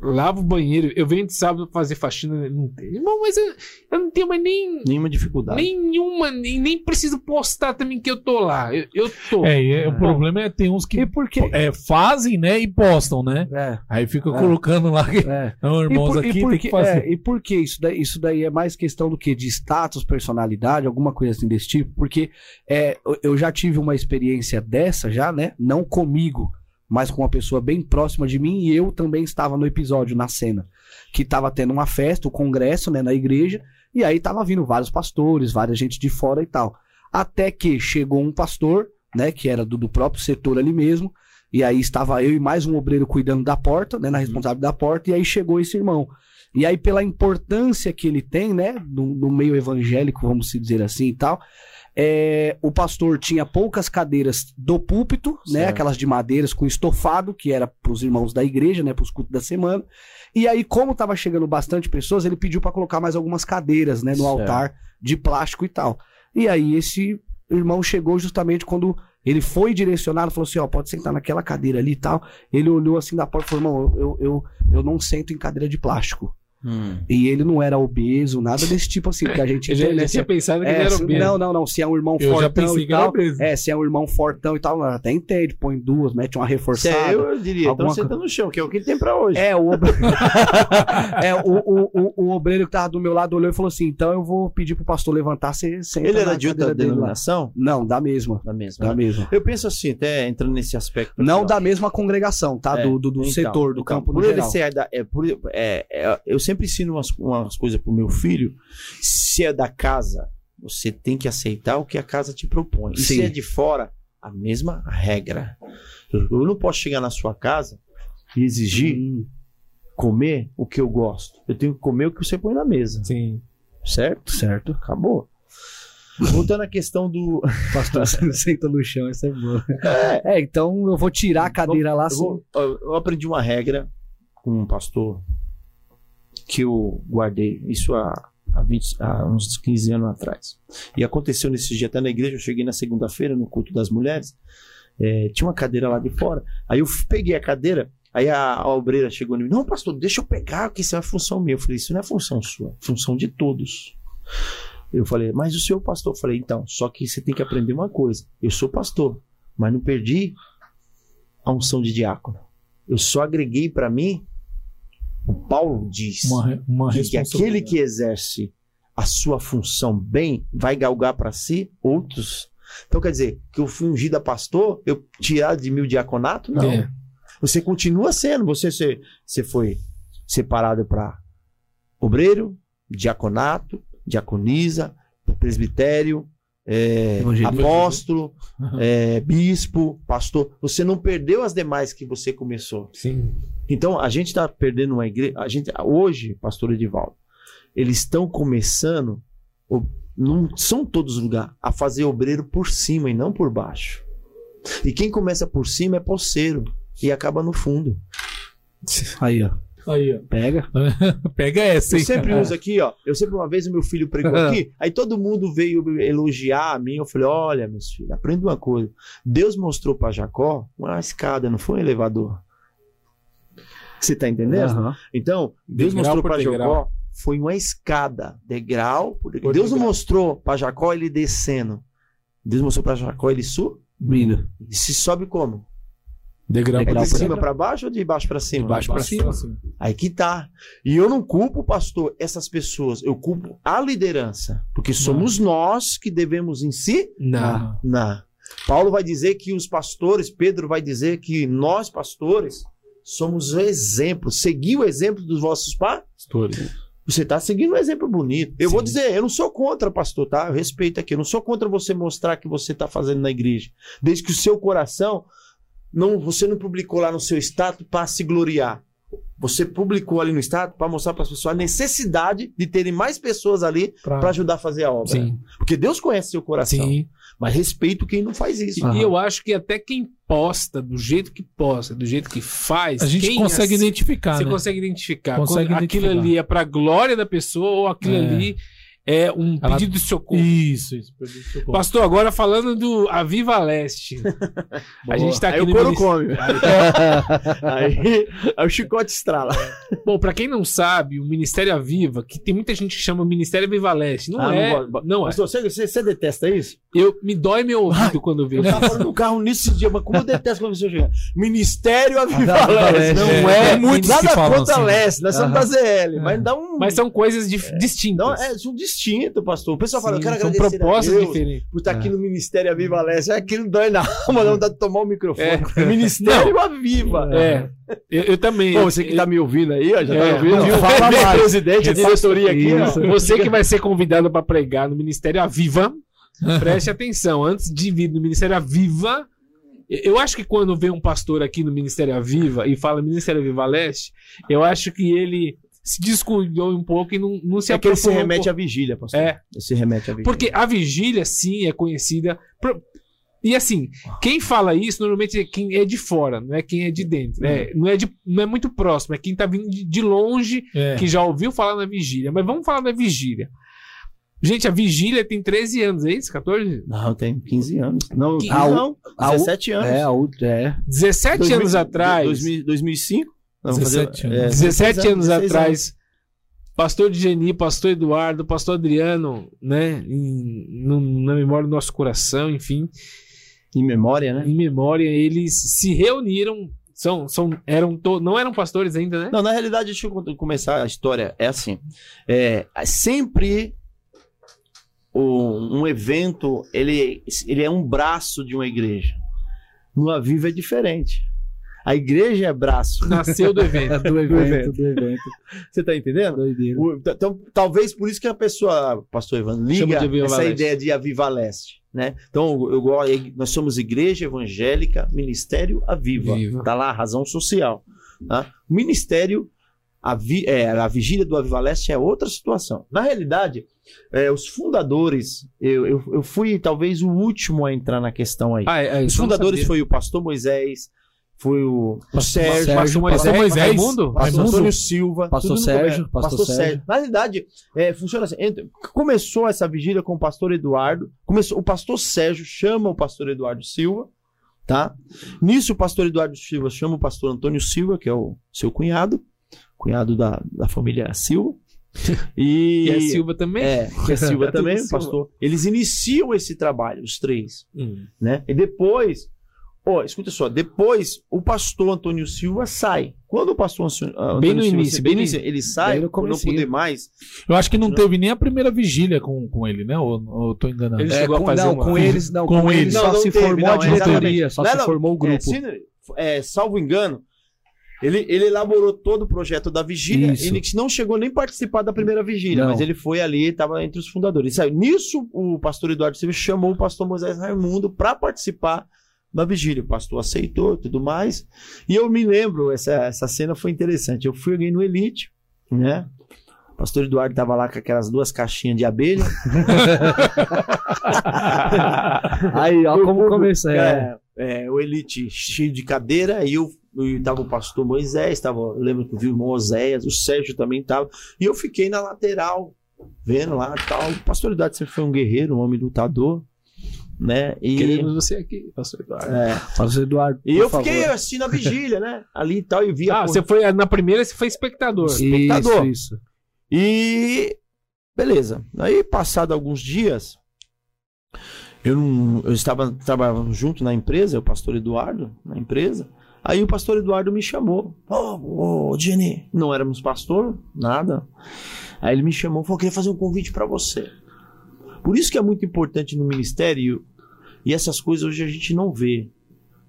lava o banheiro. Eu venho de sábado fazer faxina. Não tem. Irmão, mas eu, eu não tenho mais nem, Nenhuma dificuldade. nenhuma, nem, nem preciso postar também que eu tô lá. Eu, eu tô. É, e é- o problema é tem uns que E por quê? é, fazem, né, e postam, né? É, Aí fica É. colocando lá que é. não, E irmãos por, e aqui por tem que, que fazer. é, e por que isso daí, isso daí é mais questão do que? De status, personalidade, alguma coisa assim desse tipo? Porque é, eu- eu já tive uma experiência dessa já, né? Não comigo, mas com uma pessoa bem próxima de mim e eu também estava no episódio, na cena. Que estava tendo uma festa, o congresso, né, na igreja, e aí tava vindo vários pastores, várias gente de fora e tal. Até que chegou um pastor, né, que era do, do próprio setor ali mesmo, e aí estava eu e mais um obreiro cuidando da porta, né, na responsável da porta, e aí chegou esse irmão. E aí, pela importância que ele tem, né, no, no meio evangélico, vamos se dizer assim e tal, é, o pastor tinha poucas cadeiras do púlpito, né, Certo. aquelas de madeiras com estofado, que era para os irmãos da igreja, né, para os cultos da semana. E aí, como tava chegando bastante pessoas, ele pediu para colocar mais algumas cadeiras, né, no Certo. altar de plástico e tal. E aí, esse irmão chegou justamente quando ele foi direcionado, falou assim: Ó, pode sentar naquela cadeira ali e tal. Ele olhou assim da porta e falou: Irmão, eu, eu, eu não sento em cadeira de plástico. Hum. E ele não era obeso, nada desse tipo assim, porque a gente Eu já, já tinha se- pensado que é, ele era obeso. não, não, não. Se é um irmão Eu fortão e tal. obeso. É, se é um irmão fortão e tal, até entende, põe duas, mete uma Se reforçada. é eu, diria, então Alguma senta no chão, que é o que tem pra hoje. É, o, obre... é o, o, o, o obreiro que tava do meu lado olhou e falou assim: então eu vou pedir pro pastor levantar, você senta Ele era de outra cadeira dele lá." denominação? Não, da mesma. Da mesma. Da né? mesma. Eu penso assim, até entrando nesse aspecto. Não da mesma congregação, tá? É, do do, do então, setor, do então, campo por no ele geral. ser da- é, por- é, é, eu sempre sempre ensino umas, umas coisas pro meu filho. Se é da casa, você tem que aceitar o que a casa te propõe. E Sim. se é de fora, a mesma regra. Eu eu não posso chegar na sua casa e exigir Hum, comer o que eu gosto. Eu tenho que comer o que você põe na mesa. Sim. Certo? certo. Acabou. Voltando à questão do. Pastor, você senta no chão, isso é bom. É, É, então eu vou tirar a cadeira lá. eu, vou- eu- eu aprendi uma regra com um pastor que eu guardei. Isso há, há, 20 há uns 15 anos atrás. E aconteceu nesse dia, até na igreja. Eu cheguei na segunda-feira, no culto das mulheres. é, tinha uma cadeira lá de fora. Aí eu peguei a cadeira. Aí a, a obreira chegou em mim: Não, pastor, deixa eu pegar, que isso é função minha. Eu falei: Isso não é função sua, é função de todos. Eu falei, mas o senhor pastor? Eu falei, então, só que você tem que aprender uma coisa. Eu sou pastor, mas não perdi a unção de diácono. Eu só agreguei para mim, o Paulo diz, Uma, uma que, aquele que exerce a sua função bem vai galgar para si outros. Então quer dizer, que eu fui ungido a pastor, eu tirar de mim o diaconato? Não. É. Você continua sendo, você, você, você foi separado para obreiro, diaconato, diaconisa, presbitério, é, apóstolo, é, bispo, pastor. Você não perdeu as demais que você começou. Sim. Então a gente está perdendo uma igreja. A gente hoje, pastor Edivaldo, eles estão começando, não são todos os lugares, a fazer obreiro por cima e não por baixo. E quem começa por cima é poceiro e acaba no fundo. Aí, ó. Aí, ó. Pega. Pega essa, Eu hein? sempre uso aqui, ó. Eu sempre, uma vez, o meu filho pregou aqui, aí todo mundo veio elogiar a mim. Eu falei: olha, meus filhos, aprenda uma coisa. Deus mostrou para Jacó uma escada, não foi um elevador. Você tá entendendo? Aham. Então, Deus Degrau mostrou para. Jacó foi uma escada, degrau por degrau. Por Deus não degrau. mostrou para Jacó ele descendo. Deus mostrou para Jacó ele subindo. E se sobe como? Degrau, É Degrau de cima para baixo ou de baixo para cima? De baixo pra cima. Aí que tá. E eu não culpo, pastor, essas pessoas. Eu culpo a liderança. Porque somos nós que devemos em si. Não. Não. Paulo vai dizer que os pastores, Pedro vai dizer que nós, pastores, somos o exemplo. Seguir o exemplo dos vossos pais. Pastores. Você está seguindo um exemplo bonito. Eu Sim. vou dizer, eu não sou contra, pastor, tá? Eu respeito aqui. Eu não sou contra você mostrar que você está fazendo na igreja. Desde que o seu coração, não, você não publicou lá no seu status para se gloriar. Você publicou ali no status para mostrar para as pessoas a necessidade de terem mais pessoas ali para ajudar a fazer a obra. Sim. Porque Deus conhece seu coração. Sim. Mas respeito quem não faz isso. E eu acho que até quem posta do jeito que posta, do jeito que faz, A gente quem consegue identificar, Você né? consegue identificar Consegue quando aquilo identificar. ali é pra glória da pessoa ou aquilo É. ali é um Ela- pedido de socorro. Isso, isso. perdi o seu ponto. Pastor, agora falando do Aviva Leste. a gente tá aqui Aí o no couro ministério- come. aí, aí o chicote estrala. Bom, pra quem não sabe, o Ministério Aviva, que tem muita gente que chama Ministério Aviva Leste, não Ah, é, não não, é. Pastor, você, você, você detesta isso? Eu me dói meu ouvido quando eu vejo. Eu tava falando no carro nisso esse dia, mas como eu detesto quando você chega. Ministério Aviva Aviva Leste. Leste. Não É, é, tem muitos nada contra assim. Leste, nós somos da. ZL, mas dá um. Mas são coisas dif- distintas. Não, é, são distintos, pastor. O pessoal fala, Sim, eu quero agradecer propostas a Deus por estar aqui no Ministério Aviva Leste. Aquilo dói na alma, não dá de tomar o microfone. É. Ministério Aviva. É, eu, eu também. Pô, você que tá me ouvindo aí, ó, já É, tá ouvindo? viu? Fala mais. presidente, a diretoria aqui. Isso. Você que vai ser convidado para pregar no Ministério Aviva, preste atenção. Antes de vir no Ministério Aviva, eu acho que quando vem um pastor aqui no Ministério Aviva e fala Ministério Aviva Leste, eu acho que ele se descuidou um pouco e não, não se É que ele se um remete à vigília, pastor. É. Ele se remete à vigília. Porque a vigília, sim, é conhecida. por- E assim, quem fala isso normalmente é quem é de fora, não é quem é de dentro. né? Não, é de, não é muito próximo, é quem tá vindo de, de longe É. que já ouviu falar na vigília. Mas vamos falar da vigília. Gente, a vigília tem 13 anos, é isso? 14? Não, tem 15 anos. Não, Que- 15 não. a- 17 anos. É, a é. 17 2000 anos atrás. 2000 2005? Não, 17 fazer- anos. é, 17 16 anos 16 atrás. Pastor Geni, pastor Eduardo, pastor Adriano, né? em- no- na memória do nosso coração, enfim. Em memória, né? em memória, eles se reuniram. São, são, eram to- não eram pastores ainda, né? Não, na realidade, deixa eu começar a história. É assim: é, sempre o- um evento ele, ele é um braço de uma igreja. No Aviva é diferente. A igreja é braço. Nasceu do evento. É do evento, do evento. Você tá entendendo? Doideira. Então, talvez por isso que a pessoa, pastor Evandro, liga essa Leste. ideia de Aviva Leste, né? Então, eu, nós somos igreja evangélica, ministério Aviva. Viva. Tá lá a razão social. Tá? O ministério, a, vi- é, a vigília do Aviva Leste é outra situação. Na realidade, é, os fundadores, eu, eu, eu fui talvez o último a entrar na questão aí. Ah, é, os eu não fundadores foi o pastor Moisés, foi o, o Sérgio, Sérgio, Pastor Moisés, Pastor Moisés, Raimundo? Pastor? Antônio Silva, Pastor Sérgio. Pastor Pastor Sérgio. Sérgio. Na realidade, é, funciona assim. Começou essa vigília com o pastor Eduardo. Começou, o pastor Sérgio chama o pastor Eduardo Silva, tá? Nisso, o pastor Eduardo Silva chama o pastor Antônio Silva, que é o seu cunhado, cunhado da, da família Silva. E, E a Silva também? É, que é Silva Tudo também, Silva. pastor. Eles iniciam esse trabalho, os três Hum. né? E depois, ó, escuta só, depois o pastor Antônio Silva sai. Quando o pastor Antônio Bem no Silva, início, bem no início, ele sai por não poder mais. Eu acho que não teve nem a primeira vigília com, com ele, né? Ou, ou eu tô enganando? Ele É, chegou a com, fazer não, uma- com eles, não, Com com, eles. Não, só não se teve, formou não, a diretoria, só Não, se não, formou o É, grupo. se- é, salvo engano, ele, ele elaborou todo o projeto da vigília. Isso. Ele não chegou nem a participar da primeira vigília, Não. mas ele foi ali, estava entre os fundadores. Ele saiu. Nisso, o pastor Eduardo Silva chamou o pastor Moisés Raimundo para participar da vigília. O pastor aceitou tudo mais. E eu me lembro, essa, essa cena foi interessante. Eu fui alguém no Elite, né? O pastor Eduardo estava lá com aquelas duas caixinhas de abelha. Aí, ó, como começa. É. é, é, o Elite cheio de cadeira, e eu, eu tava o pastor Moisés, tava, eu lembro que eu vi o irmão Oséias, o Sérgio também tava, e eu fiquei na lateral, vendo lá e tal. O pastor Eduardo sempre foi um guerreiro, um homem lutador, né? E, Queremos você aqui, pastor Eduardo. é, Pastor Eduardo. e eu favor. fiquei assistindo a vigília, né? Ali e tal, e vi a Ah, você foi na primeira, você foi espectador. espectador. Isso, isso. E beleza. Aí, passado alguns dias, eu, não, eu estava trabalhando junto na empresa, o pastor Eduardo, na empresa. Aí o pastor Eduardo me chamou. Ô, ô, Jenny, não éramos pastor, nada. Aí ele me chamou e falou: queria fazer um convite para você. Por isso que é muito importante no ministério, e essas coisas hoje a gente não vê.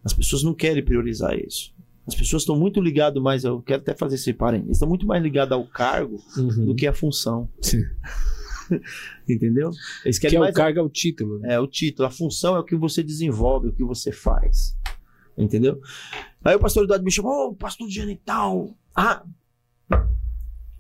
As pessoas não querem priorizar isso. As pessoas estão muito ligadas mais, eu quero até fazer esse parênteses, estão muito mais ligadas ao cargo Uhum. do que a função. Sim. Entendeu? Eles Que querem é o mais cargo, é o título. né? é, o título. A função é o que você desenvolve, o que você faz. Entendeu? Aí o pastor Eduardo me chamou, ô, pastor Diana e tal. Ah,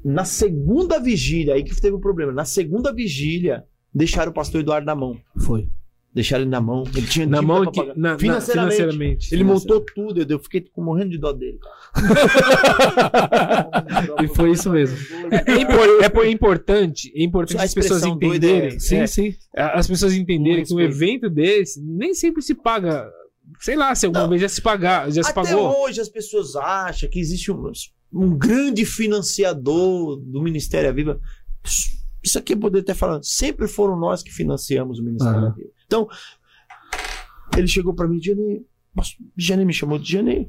na segunda vigília, aí que teve o problema. Na segunda vigília, deixaram o pastor Eduardo na mão. Foi. Deixaram ele na mão. Ele tinha Na mão que, na, na- financeiramente. financeiramente. Ele montou tudo, eu fiquei morrendo de dó dele. E foi isso mesmo. É, é é por- é importante, é importante A as pessoas entenderem. é- sim, é. sim. As pessoas entenderem que um evento desse nem sempre se paga. Sei lá, se alguma Não. vez já se pagar, já se Até pagou. hoje as pessoas acham que existe um, um grande financiador do Ministério da Viva. Isso aqui eu poderia até falar, sempre foram nós que financiamos o Ministério da Viva. Então, ele chegou para mim, Diane, Diane me chamou de Diane.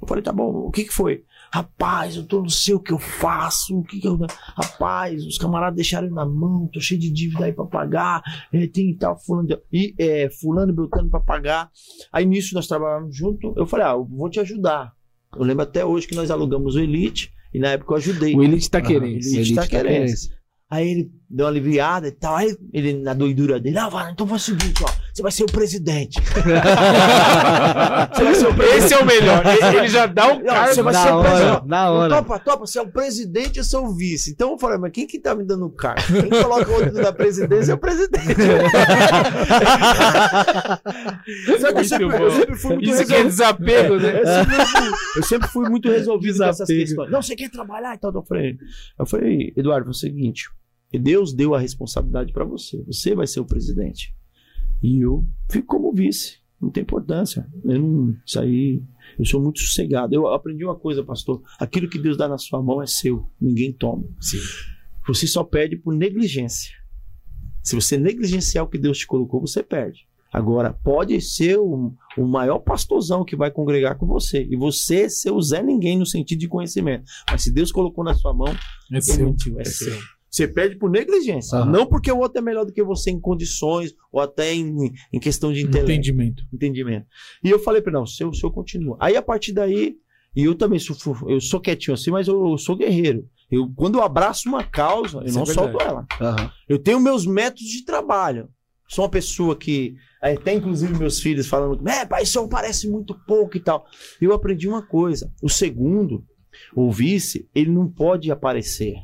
Eu falei, tá bom, o que que foi? Rapaz, eu tô não sei o que eu faço, o que que eu... Rapaz, os camaradas deixaram eu na mão, tô cheio de dívida aí pra pagar, é, tem tal fulano, de- e, é, fulano e beltrano pra pagar. Aí nisso nós trabalhávamos junto, eu falei, ah, eu vou te ajudar. Eu lembro até hoje que nós alugamos o Elite, e na época eu ajudei. O Elite tá Ah, querendo. Elite Elite tá tá querendo. Aí ele deu uma aliviada e tal. Aí ele, na doidura dele, ah, vai, então faz o seguinte, ó. Você vai ser o presidente. Você vai ser o presidente. Esse é o melhor. Ele- já dá o Não, cargo. você vai Da ser o hora, presidente. da Não, hora. Topa, topa, você é o presidente e eu sou o vice. Então eu falei, mas quem que tá me dando o cargo? Quem coloca o outro da presidência é o presidente. Só que eu sempre, eu sempre fui muito Isso que é desapego, né? Eu sempre fui- Eu sempre fui muito resolvido com essas Desapego. questões. Não, você quer trabalhar e tal. Eu falei, eu falei, Eduardo, é o seguinte: Deus deu a responsabilidade para você. Você vai ser o presidente. E eu fico como vice. Não tem importância. Eu não. Isso aí. Eu sou muito sossegado. Eu aprendi uma coisa, pastor. Aquilo que Deus dá na sua mão é seu. Ninguém toma. Sim. Você só perde por negligência. Se você negligenciar o que Deus te colocou, você perde. Agora, pode ser o, o maior pastorzão que vai congregar com você. E você ser o Zé Ninguém no sentido de conhecimento. Mas se Deus colocou na sua mão, É é, seu. mentiu, é seu. Você perde por negligência. Aham. Não porque o outro é melhor do que você em condições ou até em, em questão de intelecto Entendimento. entendimento. E eu falei pra ele, não, o senhor, o senhor continua. Aí a partir daí, e eu também sou, eu sou quietinho assim, mas eu, sou guerreiro. Eu, quando eu abraço uma causa, eu Isso não é solto ela. Aham. Eu tenho meus métodos de trabalho. Sou uma pessoa que, até inclusive meus filhos falando, é, pai, o senhor parece muito pouco e tal. Eu aprendi uma coisa. O segundo, o vice, ele não pode aparecer.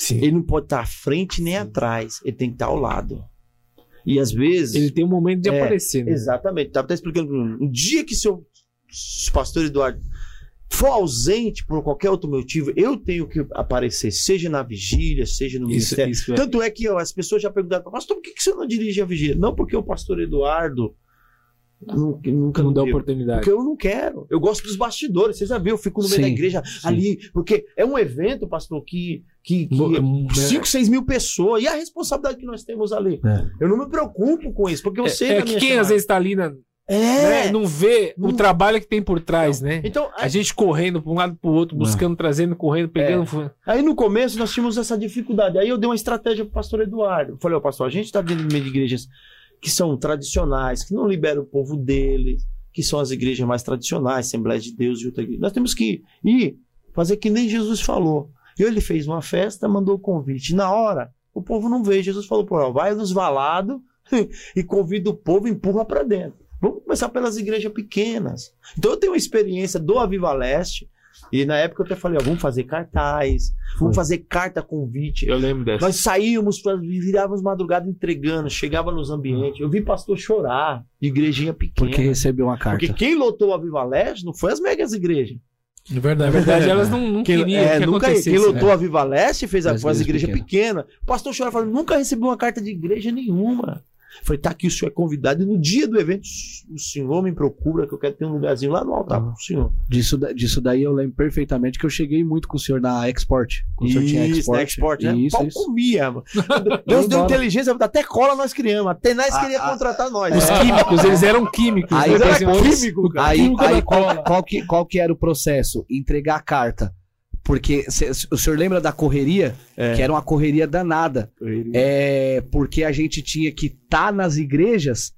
Sim. Ele não pode estar à frente nem atrás. Ele tem que estar ao lado. E às vezes. Ele tem um momento de É, aparecer, né? Exatamente. Estava até explicando. Um dia que seu se o pastor Eduardo for ausente por qualquer outro motivo, eu tenho que aparecer, seja na vigília, seja no Isso, ministério. isso é. Tanto é que ó, as pessoas já perguntaram, pastor, por que, que você não dirige a vigília? Não porque o pastor Eduardo nu- nunca não não dá deu. oportunidade. Porque eu não quero. Eu gosto dos bastidores. Você já viu, eu fico no meio Sim, da igreja ali. Porque é um evento, pastor, que. que, que Mo- é- 5, 6 mil pessoas. E a responsabilidade que nós temos ali? É. Eu não me preocupo com isso, porque eu sei É, é que quem chamada. às vezes tá ali na, É. né, não vê o Não- trabalho que tem por trás, né? Então, A gente correndo pra um lado pro outro, buscando, trazendo, correndo, pegando. aí no começo nós tínhamos essa dificuldade. Aí eu dei uma estratégia pro pastor Eduardo. Eu falei, ó, pastor, a gente tá dentro do meio de igrejas que são tradicionais, que não liberam o povo deles, que são as igrejas mais tradicionais, Assembleias de Deus e outra igreja. Nós temos que ir fazer que nem Jesus falou. E ele fez uma festa, mandou o convite. Na hora, o povo não veio. Jesus falou, pô, vai nos valados e convida o povo e empurra para dentro. Vamos começar pelas igrejas pequenas. Então eu tenho uma experiência do Aviva Leste. E na época eu até falei, ó, vamos fazer cartaz, vamos fazer carta convite. Eu lembro dessa. Nós saíamos, pra- virávamos madrugada entregando, chegava nos ambientes. Eu vi pastor chorar de igrejinha pequena. Porque recebeu uma carta. Porque quem lotou a Viva Leste não foi as megas igrejas. É verdade. Na verdade, elas não, não Quem, queriam é, que nunca, acontecesse. quem lotou a Viva Leste fez a, As foi as igrejas pequenas. O pastor chora falando, nunca recebi uma carta de igreja nenhuma. Eu Falei, tá aqui, o senhor é convidado. E no dia do evento, o senhor me procura, que eu quero ter um lugarzinho lá no altar pro senhor. Disso, disso daí eu lembro perfeitamente que eu cheguei muito com o senhor na Export. Com o senhor tinha Isso, Export. na Export, né? Isso, Pau isso. comia, mano. Deus deu inteligência, até cola nós criamos. Até nós Ah, queria ah, contratar nós. Os É. químicos, eles eram químicos. Aí né? Mas era depois- químico, cara. Aí, Químico aí qual, qual que, qual que era o processo? Entregar a carta. Porque cê- o senhor lembra da correria? É. Que era uma correria danada. É porque a gente tinha que estar nas igrejas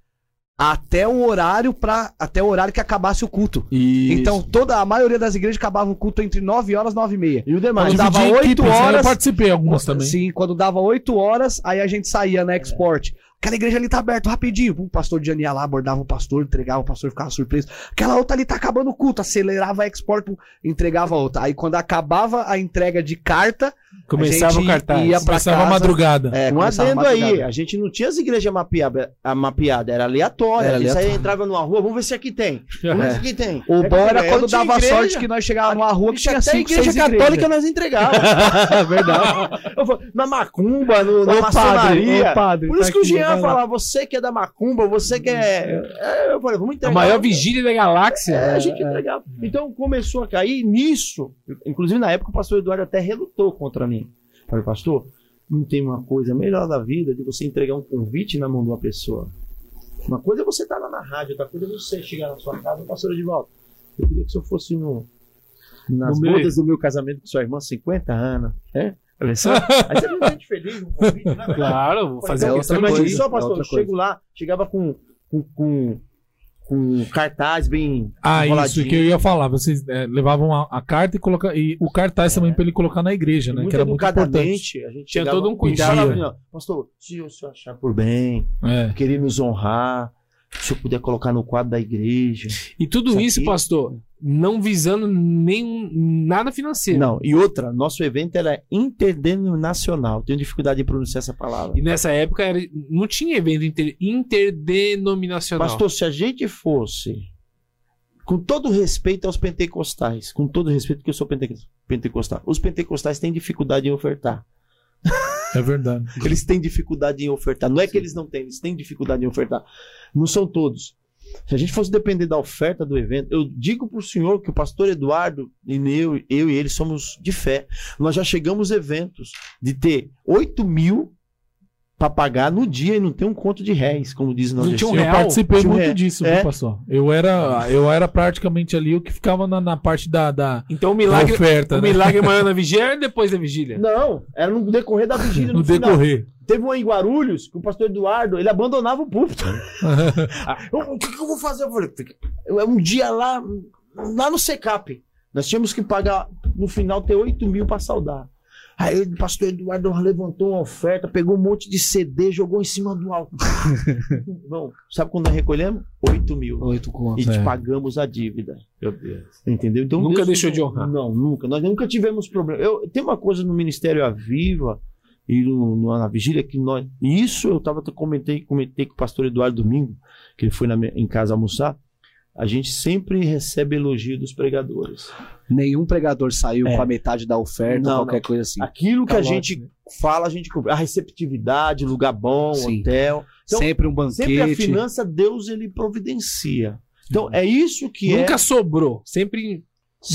até o horário para até o horário que acabasse o culto. Isso. Então toda a maioria das igrejas acabava o culto entre 9 horas e 9 e meia. e o demais? Quando dava Dividi em 8 equipes, né? horas- Eu participei algumas também. Sim, quando dava 8 horas, aí a gente saía na Export. Aquela igreja ali tá aberta rapidinho. O pastor Gianni ia lá, abordava o pastor, entregava, o pastor ficava surpreso. Aquela outra ali tá acabando o culto, acelerava a export, entregava a outra. Aí quando acabava a entrega de carta, Começava a o cartaz. ia pra Começava a casa. madrugada. É, um adendo a aí, madrugada. a gente não tinha as igrejas mapeadas, a mapeada, era aleatória. Era a gente saía, aleatório. entrava numa rua, vamos ver se aqui tem. Vamos ver se aqui tem. O É bom era porque quando dava igreja, sorte que nós chegávamos numa rua que tinha até a cinco, igreja seis católica igrejas. nós entregávamos. É verdade. Na macumba, no, na maçonaria. padre, Por tá isso que o aqui, Jean falava, você que é da macumba, você que é... é, Eu falei, vamos A entregar. maior vigília da galáxia. É, a gente entregava. Então começou a cair nisso. Inclusive, na época, o pastor Eduardo até relutou contra mim. Falei, pastor, não tem uma coisa melhor da vida de você entregar um convite na mão de uma pessoa. Uma coisa é você estar lá na rádio, outra coisa é você chegar na sua casa, pastor Edivaldo. Eu queria que o senhor fosse no, nas No meu- bodas do meu casamento com sua irmã, 50 anos. É? Olha só. Aí você não sente feliz no convite, né? Claro, vou fazer é a outra coisa, só, é pastor, outra eu chego lá, chegava com, com, com, com cartaz bem Ah, isso que eu ia falar. Vocês é, levavam a, a carta e, coloca, e o cartaz também pra ele colocar na igreja, né? muito que era muito importante. a gente Tinha chegava todo um cuidado. assim, Pastor, se o senhor achar por bem, É. querer nos honrar, se eu puder colocar no quadro da igreja. E tudo Isso pastor, não visando nenhum, nada financeiro. Não, e outra, nosso evento era interdenominacional. Tenho dificuldade de pronunciar essa palavra. E nessa época era, não tinha evento inter- interdenominacional. Pastor, se a gente fosse, com todo respeito aos pentecostais, com todo respeito que eu sou pente- pentecostal, os pentecostais têm dificuldade em ofertar. É verdade. Eles têm dificuldade em ofertar. Não é que eles não têm, eles têm dificuldade em ofertar. Não são todos. Se a gente fosse depender da oferta do evento, eu digo para o senhor que o pastor Eduardo e eu, eu e ele somos de fé. Nós já chegamos a eventos de ter 8 mil pra pagar no dia e não tem um conto de réis, como diz o Não tinha um Eu real? participei Tinha um muito real. disso, É. viu, pastor? Eu era, eu era praticamente ali o que ficava na, na parte da, da, Então o da milagre, oferta, o né? milagre maior na vigília é depois da vigília? Não, era no decorrer da vigília no, no decorrer. Teve um em Guarulhos que o pastor Eduardo, ele abandonava o púlpito. Eu, o que, que eu vou fazer? Eu falei, é um dia lá, lá no Secap. Nós tínhamos que pagar, no final, ter 8 mil pra saudar. Aí o pastor Eduardo levantou uma oferta, pegou um monte de CD, jogou em cima do altar. Não, sabe quando nós recolhemos? 8 mil. Oito E contos. te É. pagamos a dívida. Meu Deus. Entendeu? Então, Nunca Deus- deixou de honrar. Não, nunca. Nós nunca tivemos problema. Eu, tem uma coisa no Ministério Aviva e no, no- na vigília que nós. Isso eu tava, comentei, comentei com o pastor Eduardo Domingo, que ele foi na em casa almoçar. A gente sempre recebe elogio dos pregadores. Nenhum pregador saiu É. com a metade da oferta, Não, qualquer não. coisa assim. Aquilo que a gente né? fala, a gente cumpre. A receptividade, lugar bom, Sim. hotel. Então, sempre um banquete. Sempre a finança, Deus ele providencia. Então é isso que é. Nunca sobrou. Sempre.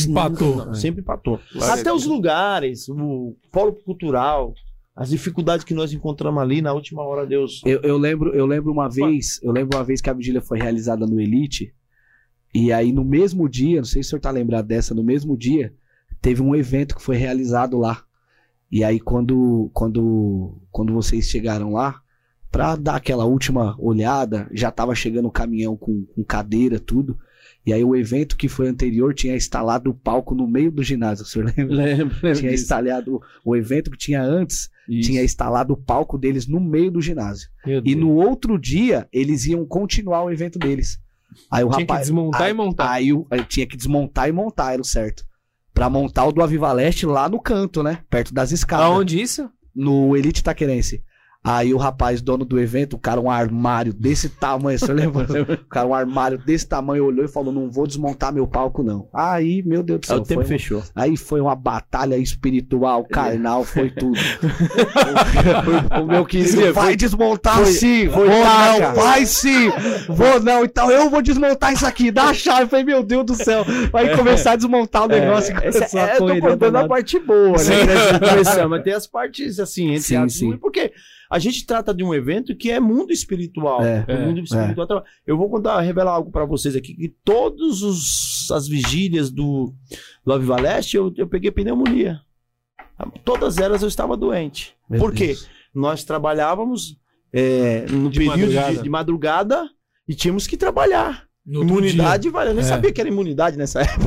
Empatou. Não, sempre empatou. A Até os lugares, o polo cultural, as dificuldades que nós encontramos ali, na última hora Deus. Eu, eu lembro, eu lembro uma vez, eu lembro uma vez que a vigília foi realizada no Elite, e aí no mesmo dia, não sei se o senhor tá lembrado dessa, no mesmo dia, teve um evento que foi realizado lá. E aí quando quando quando vocês chegaram lá, pra dar aquela última olhada, já tava chegando o caminhão com, com cadeira, tudo. E aí o evento que foi anterior tinha instalado o palco no meio do ginásio, o senhor lembra? Lembra? Tinha instalado o evento que tinha antes, tinha instalado o palco deles no meio do ginásio. E no outro dia, eles iam continuar o evento deles. Aí o Tinha que rapaz. desmontar aí, e montar. Aí, aí tinha que desmontar e montar, era o certo. Pra montar o do Aviva Leste lá no canto, né? Perto das escadas. Aonde isso? No Elite Taquerense. Aí o rapaz, dono do evento, o cara, um armário desse tamanho, você lembra? O cara, um armário desse tamanho, olhou e falou: Não vou desmontar meu palco, não. Aí, meu Deus do Aí céu. o tempo foi, fechou. Aí foi uma batalha espiritual, carnal, foi tudo. o, o meu querido vai desmontar sim, vou não, vai sim, vou não, então eu vou desmontar isso aqui, dá a chave. Eu falei, meu Deus do céu, vai começar a desmontar o negócio. e Essa, é, eu tô contando a parte boa, né? Mas tem as partes assim, entre Sim, as sim. porque a gente trata de um evento que é mundo espiritual. É, O mundo espiritual. traba- Eu vou contar, revelar algo pra vocês aqui, que todos os as vigílias do, do Aviva Leste, eu, eu peguei pneumonia. Todas elas eu estava doente. Meu Por quê? Deus. Nós trabalhávamos é, no De período madrugada. de, de madrugada e tínhamos que trabalhar. No imunidade, vale. Eu nem É. sabia que era imunidade nessa época.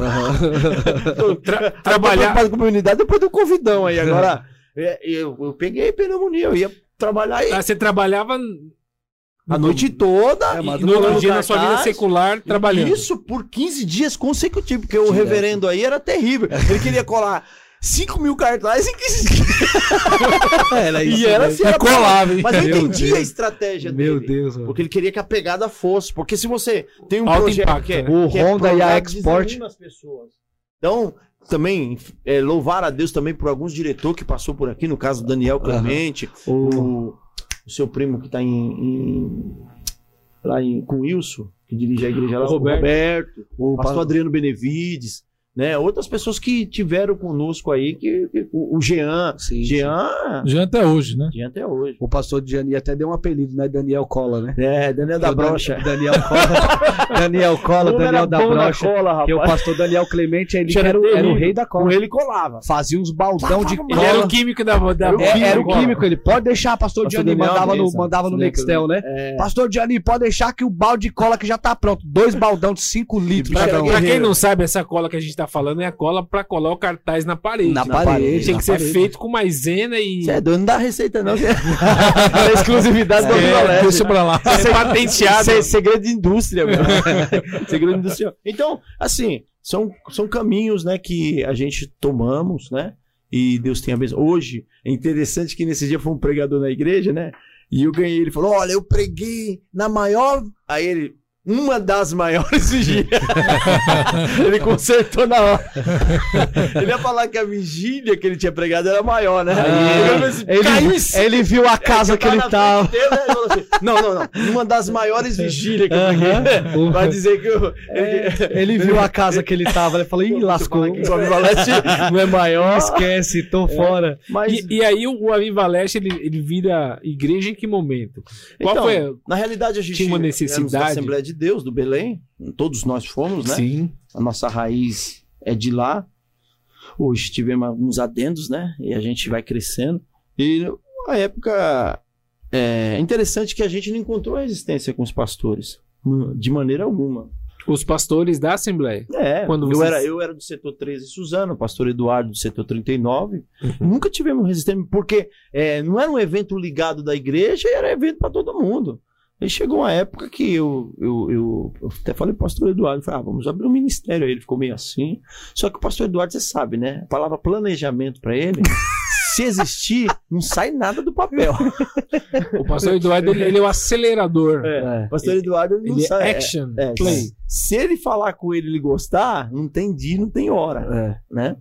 Tra- Trabalhar para comunidade depois do convidão aí. Agora, é, eu, eu peguei pneumonia, eu ia trabalhar aí Ah, Você trabalhava a noite toda. É, e e no outro dia na sua vida secular trabalhando. Isso por 15 dias consecutivos, porque o Direto. reverendo aí era terrível. Ele queria colar 5 mil cartazes em 15 dias. Era E isso era mesmo. assim, era colava, hein? Mas eu entendi Deus. a estratégia Meu dele. Deus, mano. Porque ele queria que a pegada fosse. Porque se você tem um Alto projeto impacto, que é, né? O que é Honda e a Export. as pessoas. Então, também, é, louvar a Deus também por alguns diretores que passou por aqui, no caso Daniel Clemente, O- o, o seu primo que está em, em- lá em, com o Wilson, que dirige a igreja lá, O Roberto. o Roberto, o pastor Adriano Benevides, né? Outras pessoas que tiveram conosco aí, que, que- o, o Jean, Sim, Jean, Já até hoje, né? Jean até hoje. O pastor Gianni até deu um apelido, né? Daniel Cola, né? É, Daniel da Brocha. Daniel Cola. Daniel Cola, Daniel da Brocha. cola, Que o pastor Daniel Clemente, ele Era era, o- era o rei da cola. Com ele colava. Fazia uns baldão de Ele era cola. o químico da, da Era o É, era o Cola. químico, ele pode deixar, pastor, Pastor Gianni, Daniel mandava no, mandava no Lembra, Nextel, né? É. Pastor Gianni, pode deixar que o balde de cola que já tá pronto. Dois baldão de 5 litros Pra, pra quem não sabe, essa cola que a gente tá falando é a cola pra colar o cartaz na parede. Na né? parede. Tem na que ser parede. feito com maisena e. Você é dono da receita, não. é exclusividade do É, Viva Leste. Deixa pra lá. Ser patenteado. Se- segredo de indústria, meu. segredo industrial. Então, assim, são, são caminhos, né, que a gente tomamos, né? E Deus tem a mesma. Hoje, é interessante que nesse dia foi um pregador na igreja, né? E eu ganhei, ele falou: Olha, eu preguei na maior. Aí ele, uma das maiores vigílias. ele consertou na hora. ele ia falar que a vigília que ele tinha pregado era maior, né? Ah, ele, assim, ele-. Ele viu a casa que tava ele na tava. dele, né? Ele assim, não, não, não. Uma das maiores vigílias que eu preguei. Vai dizer que eu. É, ele viu a casa que ele tava. Ele falou: ih, lascou. Que o Aviva Leste não é maior. Esquece, tô fora. Mas, E, e aí o Aviva Leste, ele, ele vira igreja em que momento? Qual então, foi? Na realidade, a gente Tinha uma necessidade? Assembleia de Deus, do Belém. Todos nós fomos, né? Sim. A nossa raiz é de lá. Hoje tivemos alguns adendos, né? E a gente vai crescendo. E a época é interessante que a gente não encontrou resistência com os pastores. De maneira alguma. Os pastores da Assembleia. É, Quando eu, vocês- era, eu era do setor 13 Suzano, o pastor Eduardo do setor 39. Uhum. Nunca tivemos resistência, porque é, não era um evento ligado da igreja, era evento para todo mundo. Aí chegou uma época que eu, eu, eu, eu até falei pro pastor Eduardo, falei, ah, vamos abrir um ministério. Aí ele ficou meio assim. Só que o pastor Eduardo, você sabe, né? A palavra planejamento para ele, se existir, não sai nada do papel. O pastor Eduardo, ele, ele é o acelerador. É. O pastor Eduardo ele não Ele sai. é action, é, play. Se ele falar com ele e ele gostar, não tem dia, não tem hora, É. né?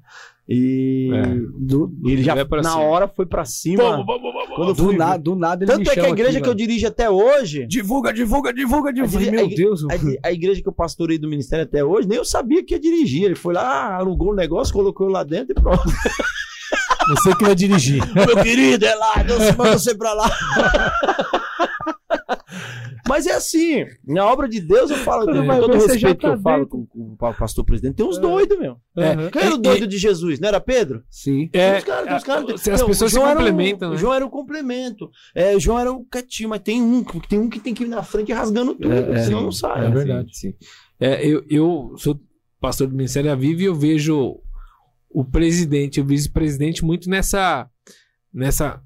E É. Do, ele já na cima. hora foi pra cima. Vamos, vamos, vamos, Quando do, fui- na, do nada ele me Tanto é que a igreja aqui, que eu dirijo até hoje, Divulga, divulga, divulga, divulga. Meu Deus. a, a igreja que eu pastorei do ministério até hoje, nem eu sabia que ia dirigir. Ele foi lá, alugou um negócio, colocou eu lá dentro e pronto. Você que vai dirigir. Meu querido, é lá, Deus manda você pra lá. Mas é assim, na obra de Deus eu falo, Quando com todo o respeito já que eu tá falo com, com o pastor presidente, tem uns doidos, meu. É. Quem era o E- doido de Jesus? Não era Pedro? Sim. É, Os caras- os caras- as pessoas se João era o- complementam, O né? João era o complemento. É, o João era o quietinho, mas tem um, tem um que tem que ir na frente rasgando tudo, É, é. senão não sai. É verdade. Sim. É, eu, eu sou pastor do Ministério Viva e eu vejo o presidente, o vice-presidente muito nessa, nessa,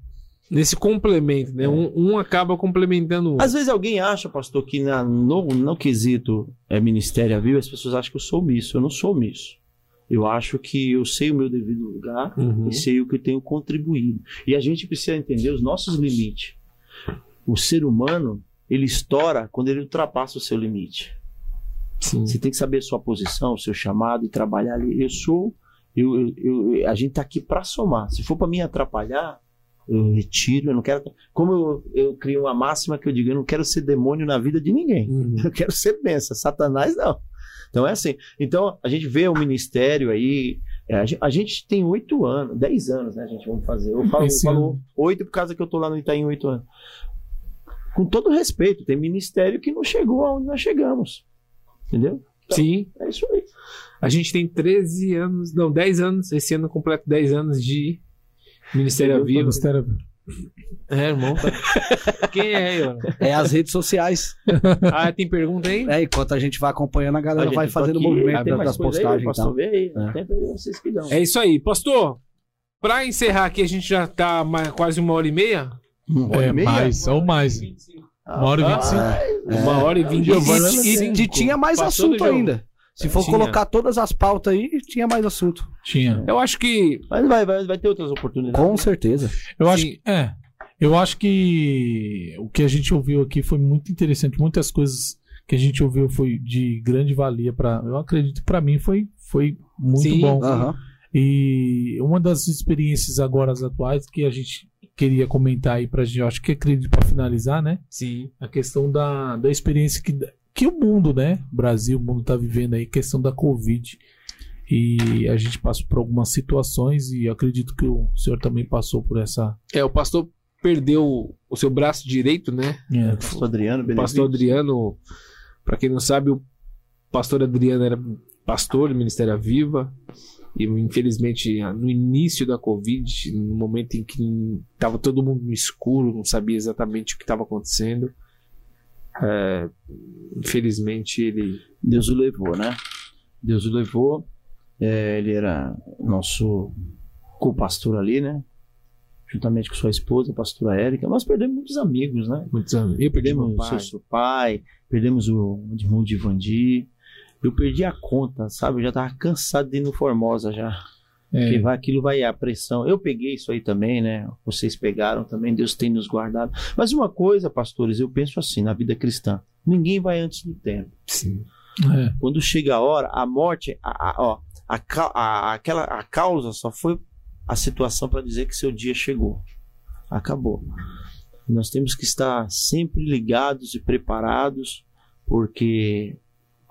nesse complemento, né? Um, um acaba complementando o outro. Às vezes alguém acha, pastor, que na, no, no quesito é, ministério à viva, as pessoas acham que eu sou omisso. Eu não sou omisso. Eu acho que eu sei o meu devido lugar Uhum. e sei o que eu tenho contribuído. E a gente precisa entender os nossos limites. O ser humano, ele estoura quando ele ultrapassa o seu limite. Sim. Você tem que saber a sua posição, o seu chamado e trabalhar ali. Eu sou. Eu, eu- eu- a gente tá aqui para somar. Se for para me atrapalhar, eu retiro. Eu não quero. Como eu, eu crio uma máxima que eu digo, eu não quero ser demônio na vida de ninguém. Uhum. Eu quero ser benção. Satanás não. Então é assim. Então a gente vê o ministério aí. é, a, gente, a gente tem oito anos, dez anos, né? A gente vamos fazer. Eu falo, oito por causa que eu tô lá no Itaim oito anos. Com todo respeito, tem ministério que não chegou aonde nós chegamos. Entendeu? Sim. É isso aí. A gente tem 13 anos, não, 10 anos, esse ano completo 10 anos de Ministério à Viva. Ministério- É, irmão. Tá... Quem é aí, mano? É as redes sociais. Ah, tem pergunta aí? É, enquanto a gente vai acompanhando, a galera Ó, vai fazendo o aqui, movimento tem das coisa aí, postagens. pastor, Então. aí. É. Tem pra vocês que dão. É isso aí. Pastor, pra encerrar aqui, a gente já tá mais, quase uma hora e meia. Uma hora É, e meia? mais, ou mais. Uma hora e vinte e cinco. É. Uma hora e vinte E, cinco. e- tinha mais Passou assunto jogo. ainda. Se for Tinha. colocar todas as pautas aí, tinha mais assunto. Tinha. Eu acho que. Mas vai, vai, vai ter outras oportunidades. Com certeza. Eu acho que. É. Eu acho que o que a gente ouviu aqui foi muito interessante. Muitas coisas que a gente ouviu foi de grande valia para. Eu acredito para mim foi, foi muito Sim. bom. Aham. E uma das experiências agora as atuais que a gente queria comentar aí pra gente, eu acho que acredito para finalizar, né? Sim. A questão da, da experiência que, que o mundo, né? O Brasil, o mundo tá vivendo aí, questão da Covid. E a gente passou por algumas situações e acredito que o senhor também passou por essa. É, o pastor perdeu o seu braço direito, né? É, Pastor Adriano, O Benevides. pastor Adriano, pra quem não sabe, o pastor Adriano era pastor do Ministério Viva. E infelizmente, no início da Covid, no momento em que estava todo mundo no escuro, não sabia exatamente o que estava acontecendo, é, infelizmente ele. Deus o levou, né? Deus o levou. É, ele era nosso co-pastor ali, né? Juntamente com sua esposa, a pastora Érica. Nós perdemos muitos amigos, né? Muitos anos. Eu perdi Perdemos meu o pai. seu, pai, perdemos o irmão de Vandi. Eu perdi a conta, sabe? Eu já tava cansado de ir no Formosa já. É. Que vai, aquilo vai a pressão. Eu peguei isso aí também, né? Vocês pegaram também, Deus tem nos guardado. Mas uma coisa, pastores, eu penso assim na vida cristã: ninguém vai antes do tempo. Sim. É. Quando chega a hora, a morte, a, a- ó, a, a- aquela, a causa só foi a situação para dizer que seu dia chegou. Acabou. Nós temos que estar sempre ligados e preparados, porque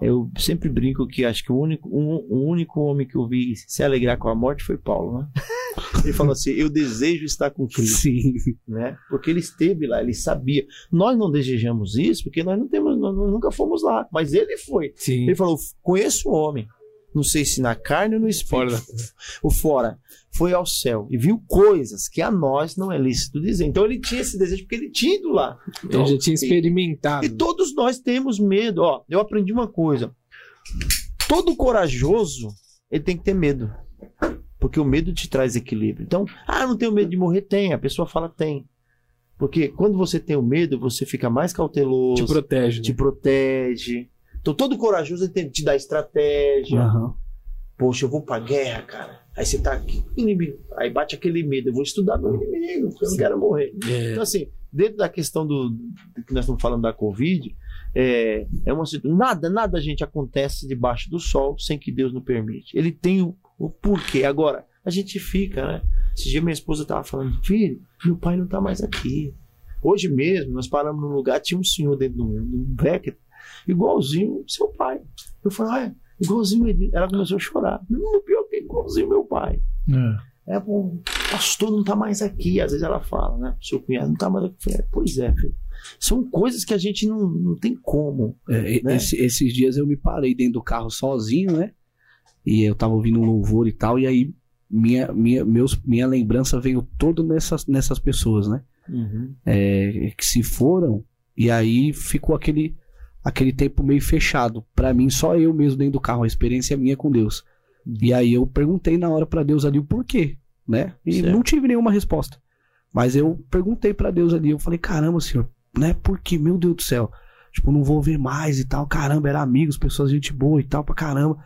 eu sempre brinco que acho que o único, um- o único homem que eu vi se alegrar com a morte foi Paulo, né? Ele falou assim: Eu desejo estar com Cristo Sim. né? Porque ele esteve lá, ele sabia. Nós não desejamos isso porque nós não temos, nós nunca fomos lá, mas ele foi. Sim. Ele falou: conheço o homem, não sei se na carne ou no espírito. O fora foi ao céu e viu coisas que a nós não é lícito dizer. Então ele tinha esse desejo porque ele tinha ido lá. Então, Ele já tinha e- experimentado. e todos nós temos medo. Ó, eu aprendi uma coisa. Todo corajoso, ele tem que ter medo. Porque o medo te traz equilíbrio. Então, ah, não tenho medo de morrer? Tem. A pessoa fala tem. Porque quando você tem o medo, você fica mais cauteloso, Te protege. te né? protege. Então, todo corajoso ele tem que te dar estratégia. Aham. Poxa, eu vou pra guerra, cara. Aí você tá aqui, inimigo. Aí bate aquele medo. Eu vou estudar meu inimigo, porque eu não quero morrer. É. Então, assim, dentro da questão do, do que nós estamos falando da Covid, é, é uma situação. Nada, nada, gente, acontece debaixo do sol sem que Deus não permite. Ele tem o, o porquê. Agora, a gente fica, né? Esse dia minha esposa estava falando, filho, meu pai não tá mais aqui. Hoje mesmo, nós paramos num lugar, tinha um senhor dentro do um Beckett, igualzinho seu pai. Eu falei, ah, é igualzinho ele. Ela começou a chorar. Pior que é igualzinho meu pai. É. É, o pastor não tá mais aqui. Às vezes ela fala, né? Seu cunhado não tá mais aqui. Falei, Pois é, filho. São coisas que a gente não, não tem como. É, Né? esse- esses dias eu me parei dentro do carro sozinho, né? E eu tava ouvindo um louvor e tal, e aí minha, minha, meus, minha lembrança veio toda nessas, nessas pessoas, né? É, que se foram, e aí ficou aquele, aquele tempo meio fechado. Pra mim, só eu mesmo dentro do carro, a experiência minha com Deus. E aí eu perguntei na hora pra Deus ali o porquê, né? E Certo. não tive nenhuma resposta. Mas eu perguntei pra Deus ali, eu falei, caramba, senhor, né? Por quê? Meu Deus do céu. Tipo, não vou ver mais e tal. Caramba, era amigos, pessoas, gente boa e tal, pra caramba.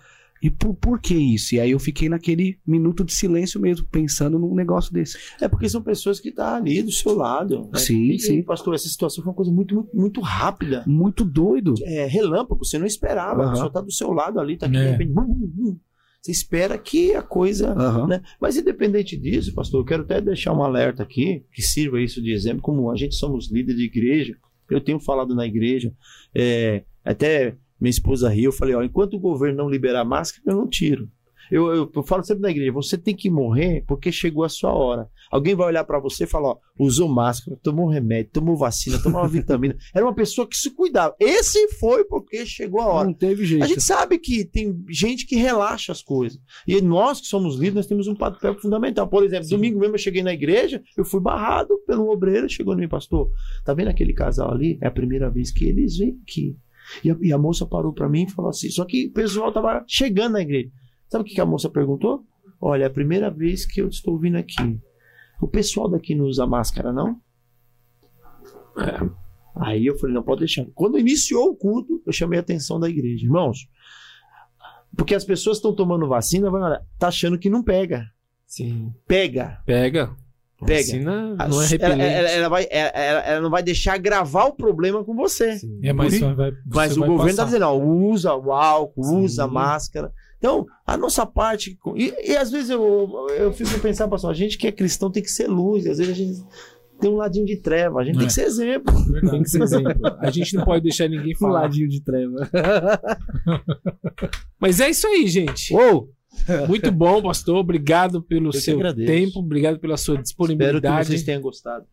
E por, por que isso? E aí eu fiquei naquele minuto de silêncio mesmo, pensando num negócio desse. É porque são pessoas que estão ali do seu lado. né? Sim, e, sim. pastor, essa situação foi uma coisa muito, muito, muito rápida. Muito doido. É, relâmpago, você não esperava. A Aham. pessoa tá do seu lado ali, tá aqui, É. de repente, bum, bum, bum. Você espera que a coisa. Aham. né? Mas independente disso, pastor, eu quero até deixar um alerta aqui, que sirva isso de exemplo, como a gente somos líderes de igreja, eu tenho falado na igreja, é, até minha esposa riu, eu falei, ó, enquanto o governo não liberar máscara, eu não tiro. Eu, eu, eu falo sempre na igreja, você tem que morrer porque chegou a sua hora. Alguém vai olhar pra você e falar, ó, usou máscara, tomou remédio, tomou vacina, tomou uma vitamina. Era uma pessoa que se cuidava. Esse foi porque chegou a hora. Não teve jeito. A gente sabe que tem gente que relaxa as coisas. E nós que somos líderes, nós temos um papel fundamental. Por exemplo, domingo mesmo eu cheguei na igreja, eu fui barrado pelo obreiro, chegou no mim, pastor, tá vendo aquele casal ali? É a primeira vez que eles vêm aqui. E a, e a moça parou pra mim e falou assim, só que o pessoal tava chegando na igreja. Sabe o que que a moça perguntou? Olha, é a primeira vez que eu estou vindo aqui. O pessoal daqui não usa máscara, não? É. Aí eu falei, não, pode deixar. Quando iniciou o culto, eu chamei a atenção da igreja. Irmãos, porque as pessoas estão tomando vacina, tá achando que não pega. Sim. Pega. Pega. Pega. Vacina não é ela, repelente. ela- ela vai, ela, ela- não vai deixar gravar o problema com você. Sim. É, mas, vai, Mas o governo está dizendo, ó, usa o álcool, Sim. usa a máscara. Então, a nossa parte. E, e às vezes eu, eu fico pensando, pastor, a gente que é cristão tem que ser luz. Às vezes a gente tem um ladinho de treva, a gente É. tem que ser exemplo. Verdade. Tem que ser exemplo. A gente não pode deixar ninguém Um falar. ladinho de treva. Mas é isso aí, gente. Uou! Muito bom, pastor. Obrigado pelo que seu tempo. Obrigado pela sua Espero que disponibilidade. vocês tenham gostado.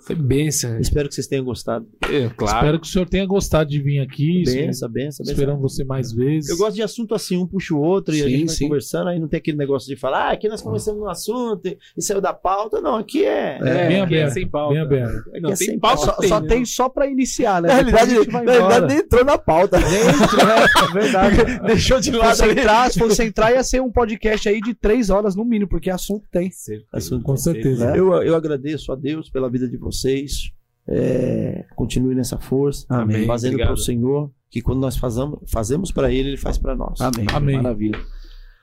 Foi benção. Espero que vocês tenham gostado. É, claro. Espero que o senhor tenha gostado de vir aqui. Benção, benção, benção. Esperamos você mais vezes. Eu gosto de assunto assim, um puxa o outro e a gente vai sim. conversando, aí não tem aquele negócio de falar, ah, aqui nós começamos um assunto e, saiu da pauta. Não, aqui é. É, bem aqui é aberto, sem pauta. bem aberto. Não, Aqui é tem sem pauta, Só, tem, só né? tem só pra iniciar, né? Na realidade, a gente vai na realidade nem entrou na pauta. É verdade. Deixou de Se lado ali. entrar, se fosse entrar, ia ser um podcast aí de três horas no mínimo, porque assunto tem. Assunto Com certeza. né? Eu, eu agradeço a Deus pela vida de vocês. É, continue nessa força, Amém. fazendo para o Senhor, que quando nós fazamos, fazemos para Ele, Ele faz para nós. Amém. Amém. Maravilha.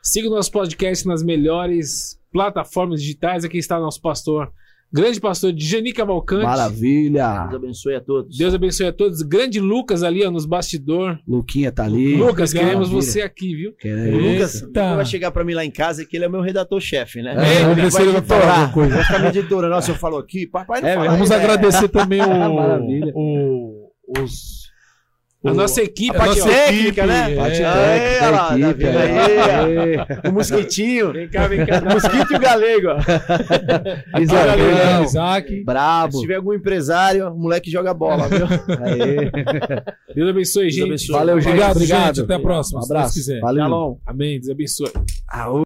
Siga o nosso podcast nas melhores plataformas digitais. Aqui está nosso pastor, grande pastor Djani Cavalcante. Maravilha. Deus abençoe a todos. Deus abençoe a todos. Grande Lucas ali, ó, nos bastidores. Luquinha tá ali. Lucas, obrigado. queremos Maravilha. você aqui, viu? Que O é Lucas? Eita. vai chegar pra mim lá em casa que ele é meu redator-chefe, né? É, se ele vai falar alguma coisa. Vai ficar me editorando. Nossa, eu falo aqui, papai não É, fala Vamos aí, agradecer também o, Maravilha. o- os. A o- nossa equipe, a aqui, nossa ó. técnica, né? é, Bate É, técnica, olha lá, equipe, aí. aí? O mosquitinho. Vem cá, vem cá. O mosquito e o galego, ó. Isabel, Isaac, Isaac. Brabo. Se tiver algum empresário, o moleque joga bola, viu? Aê. Deus abençoe, Deus gente. abençoe. Valeu, gente. Obrigado, Obrigado. gente. Até a próxima. Um se Deus abraço. quiser. Valeu. Shalom. Amém. Deus abençoe. Aô.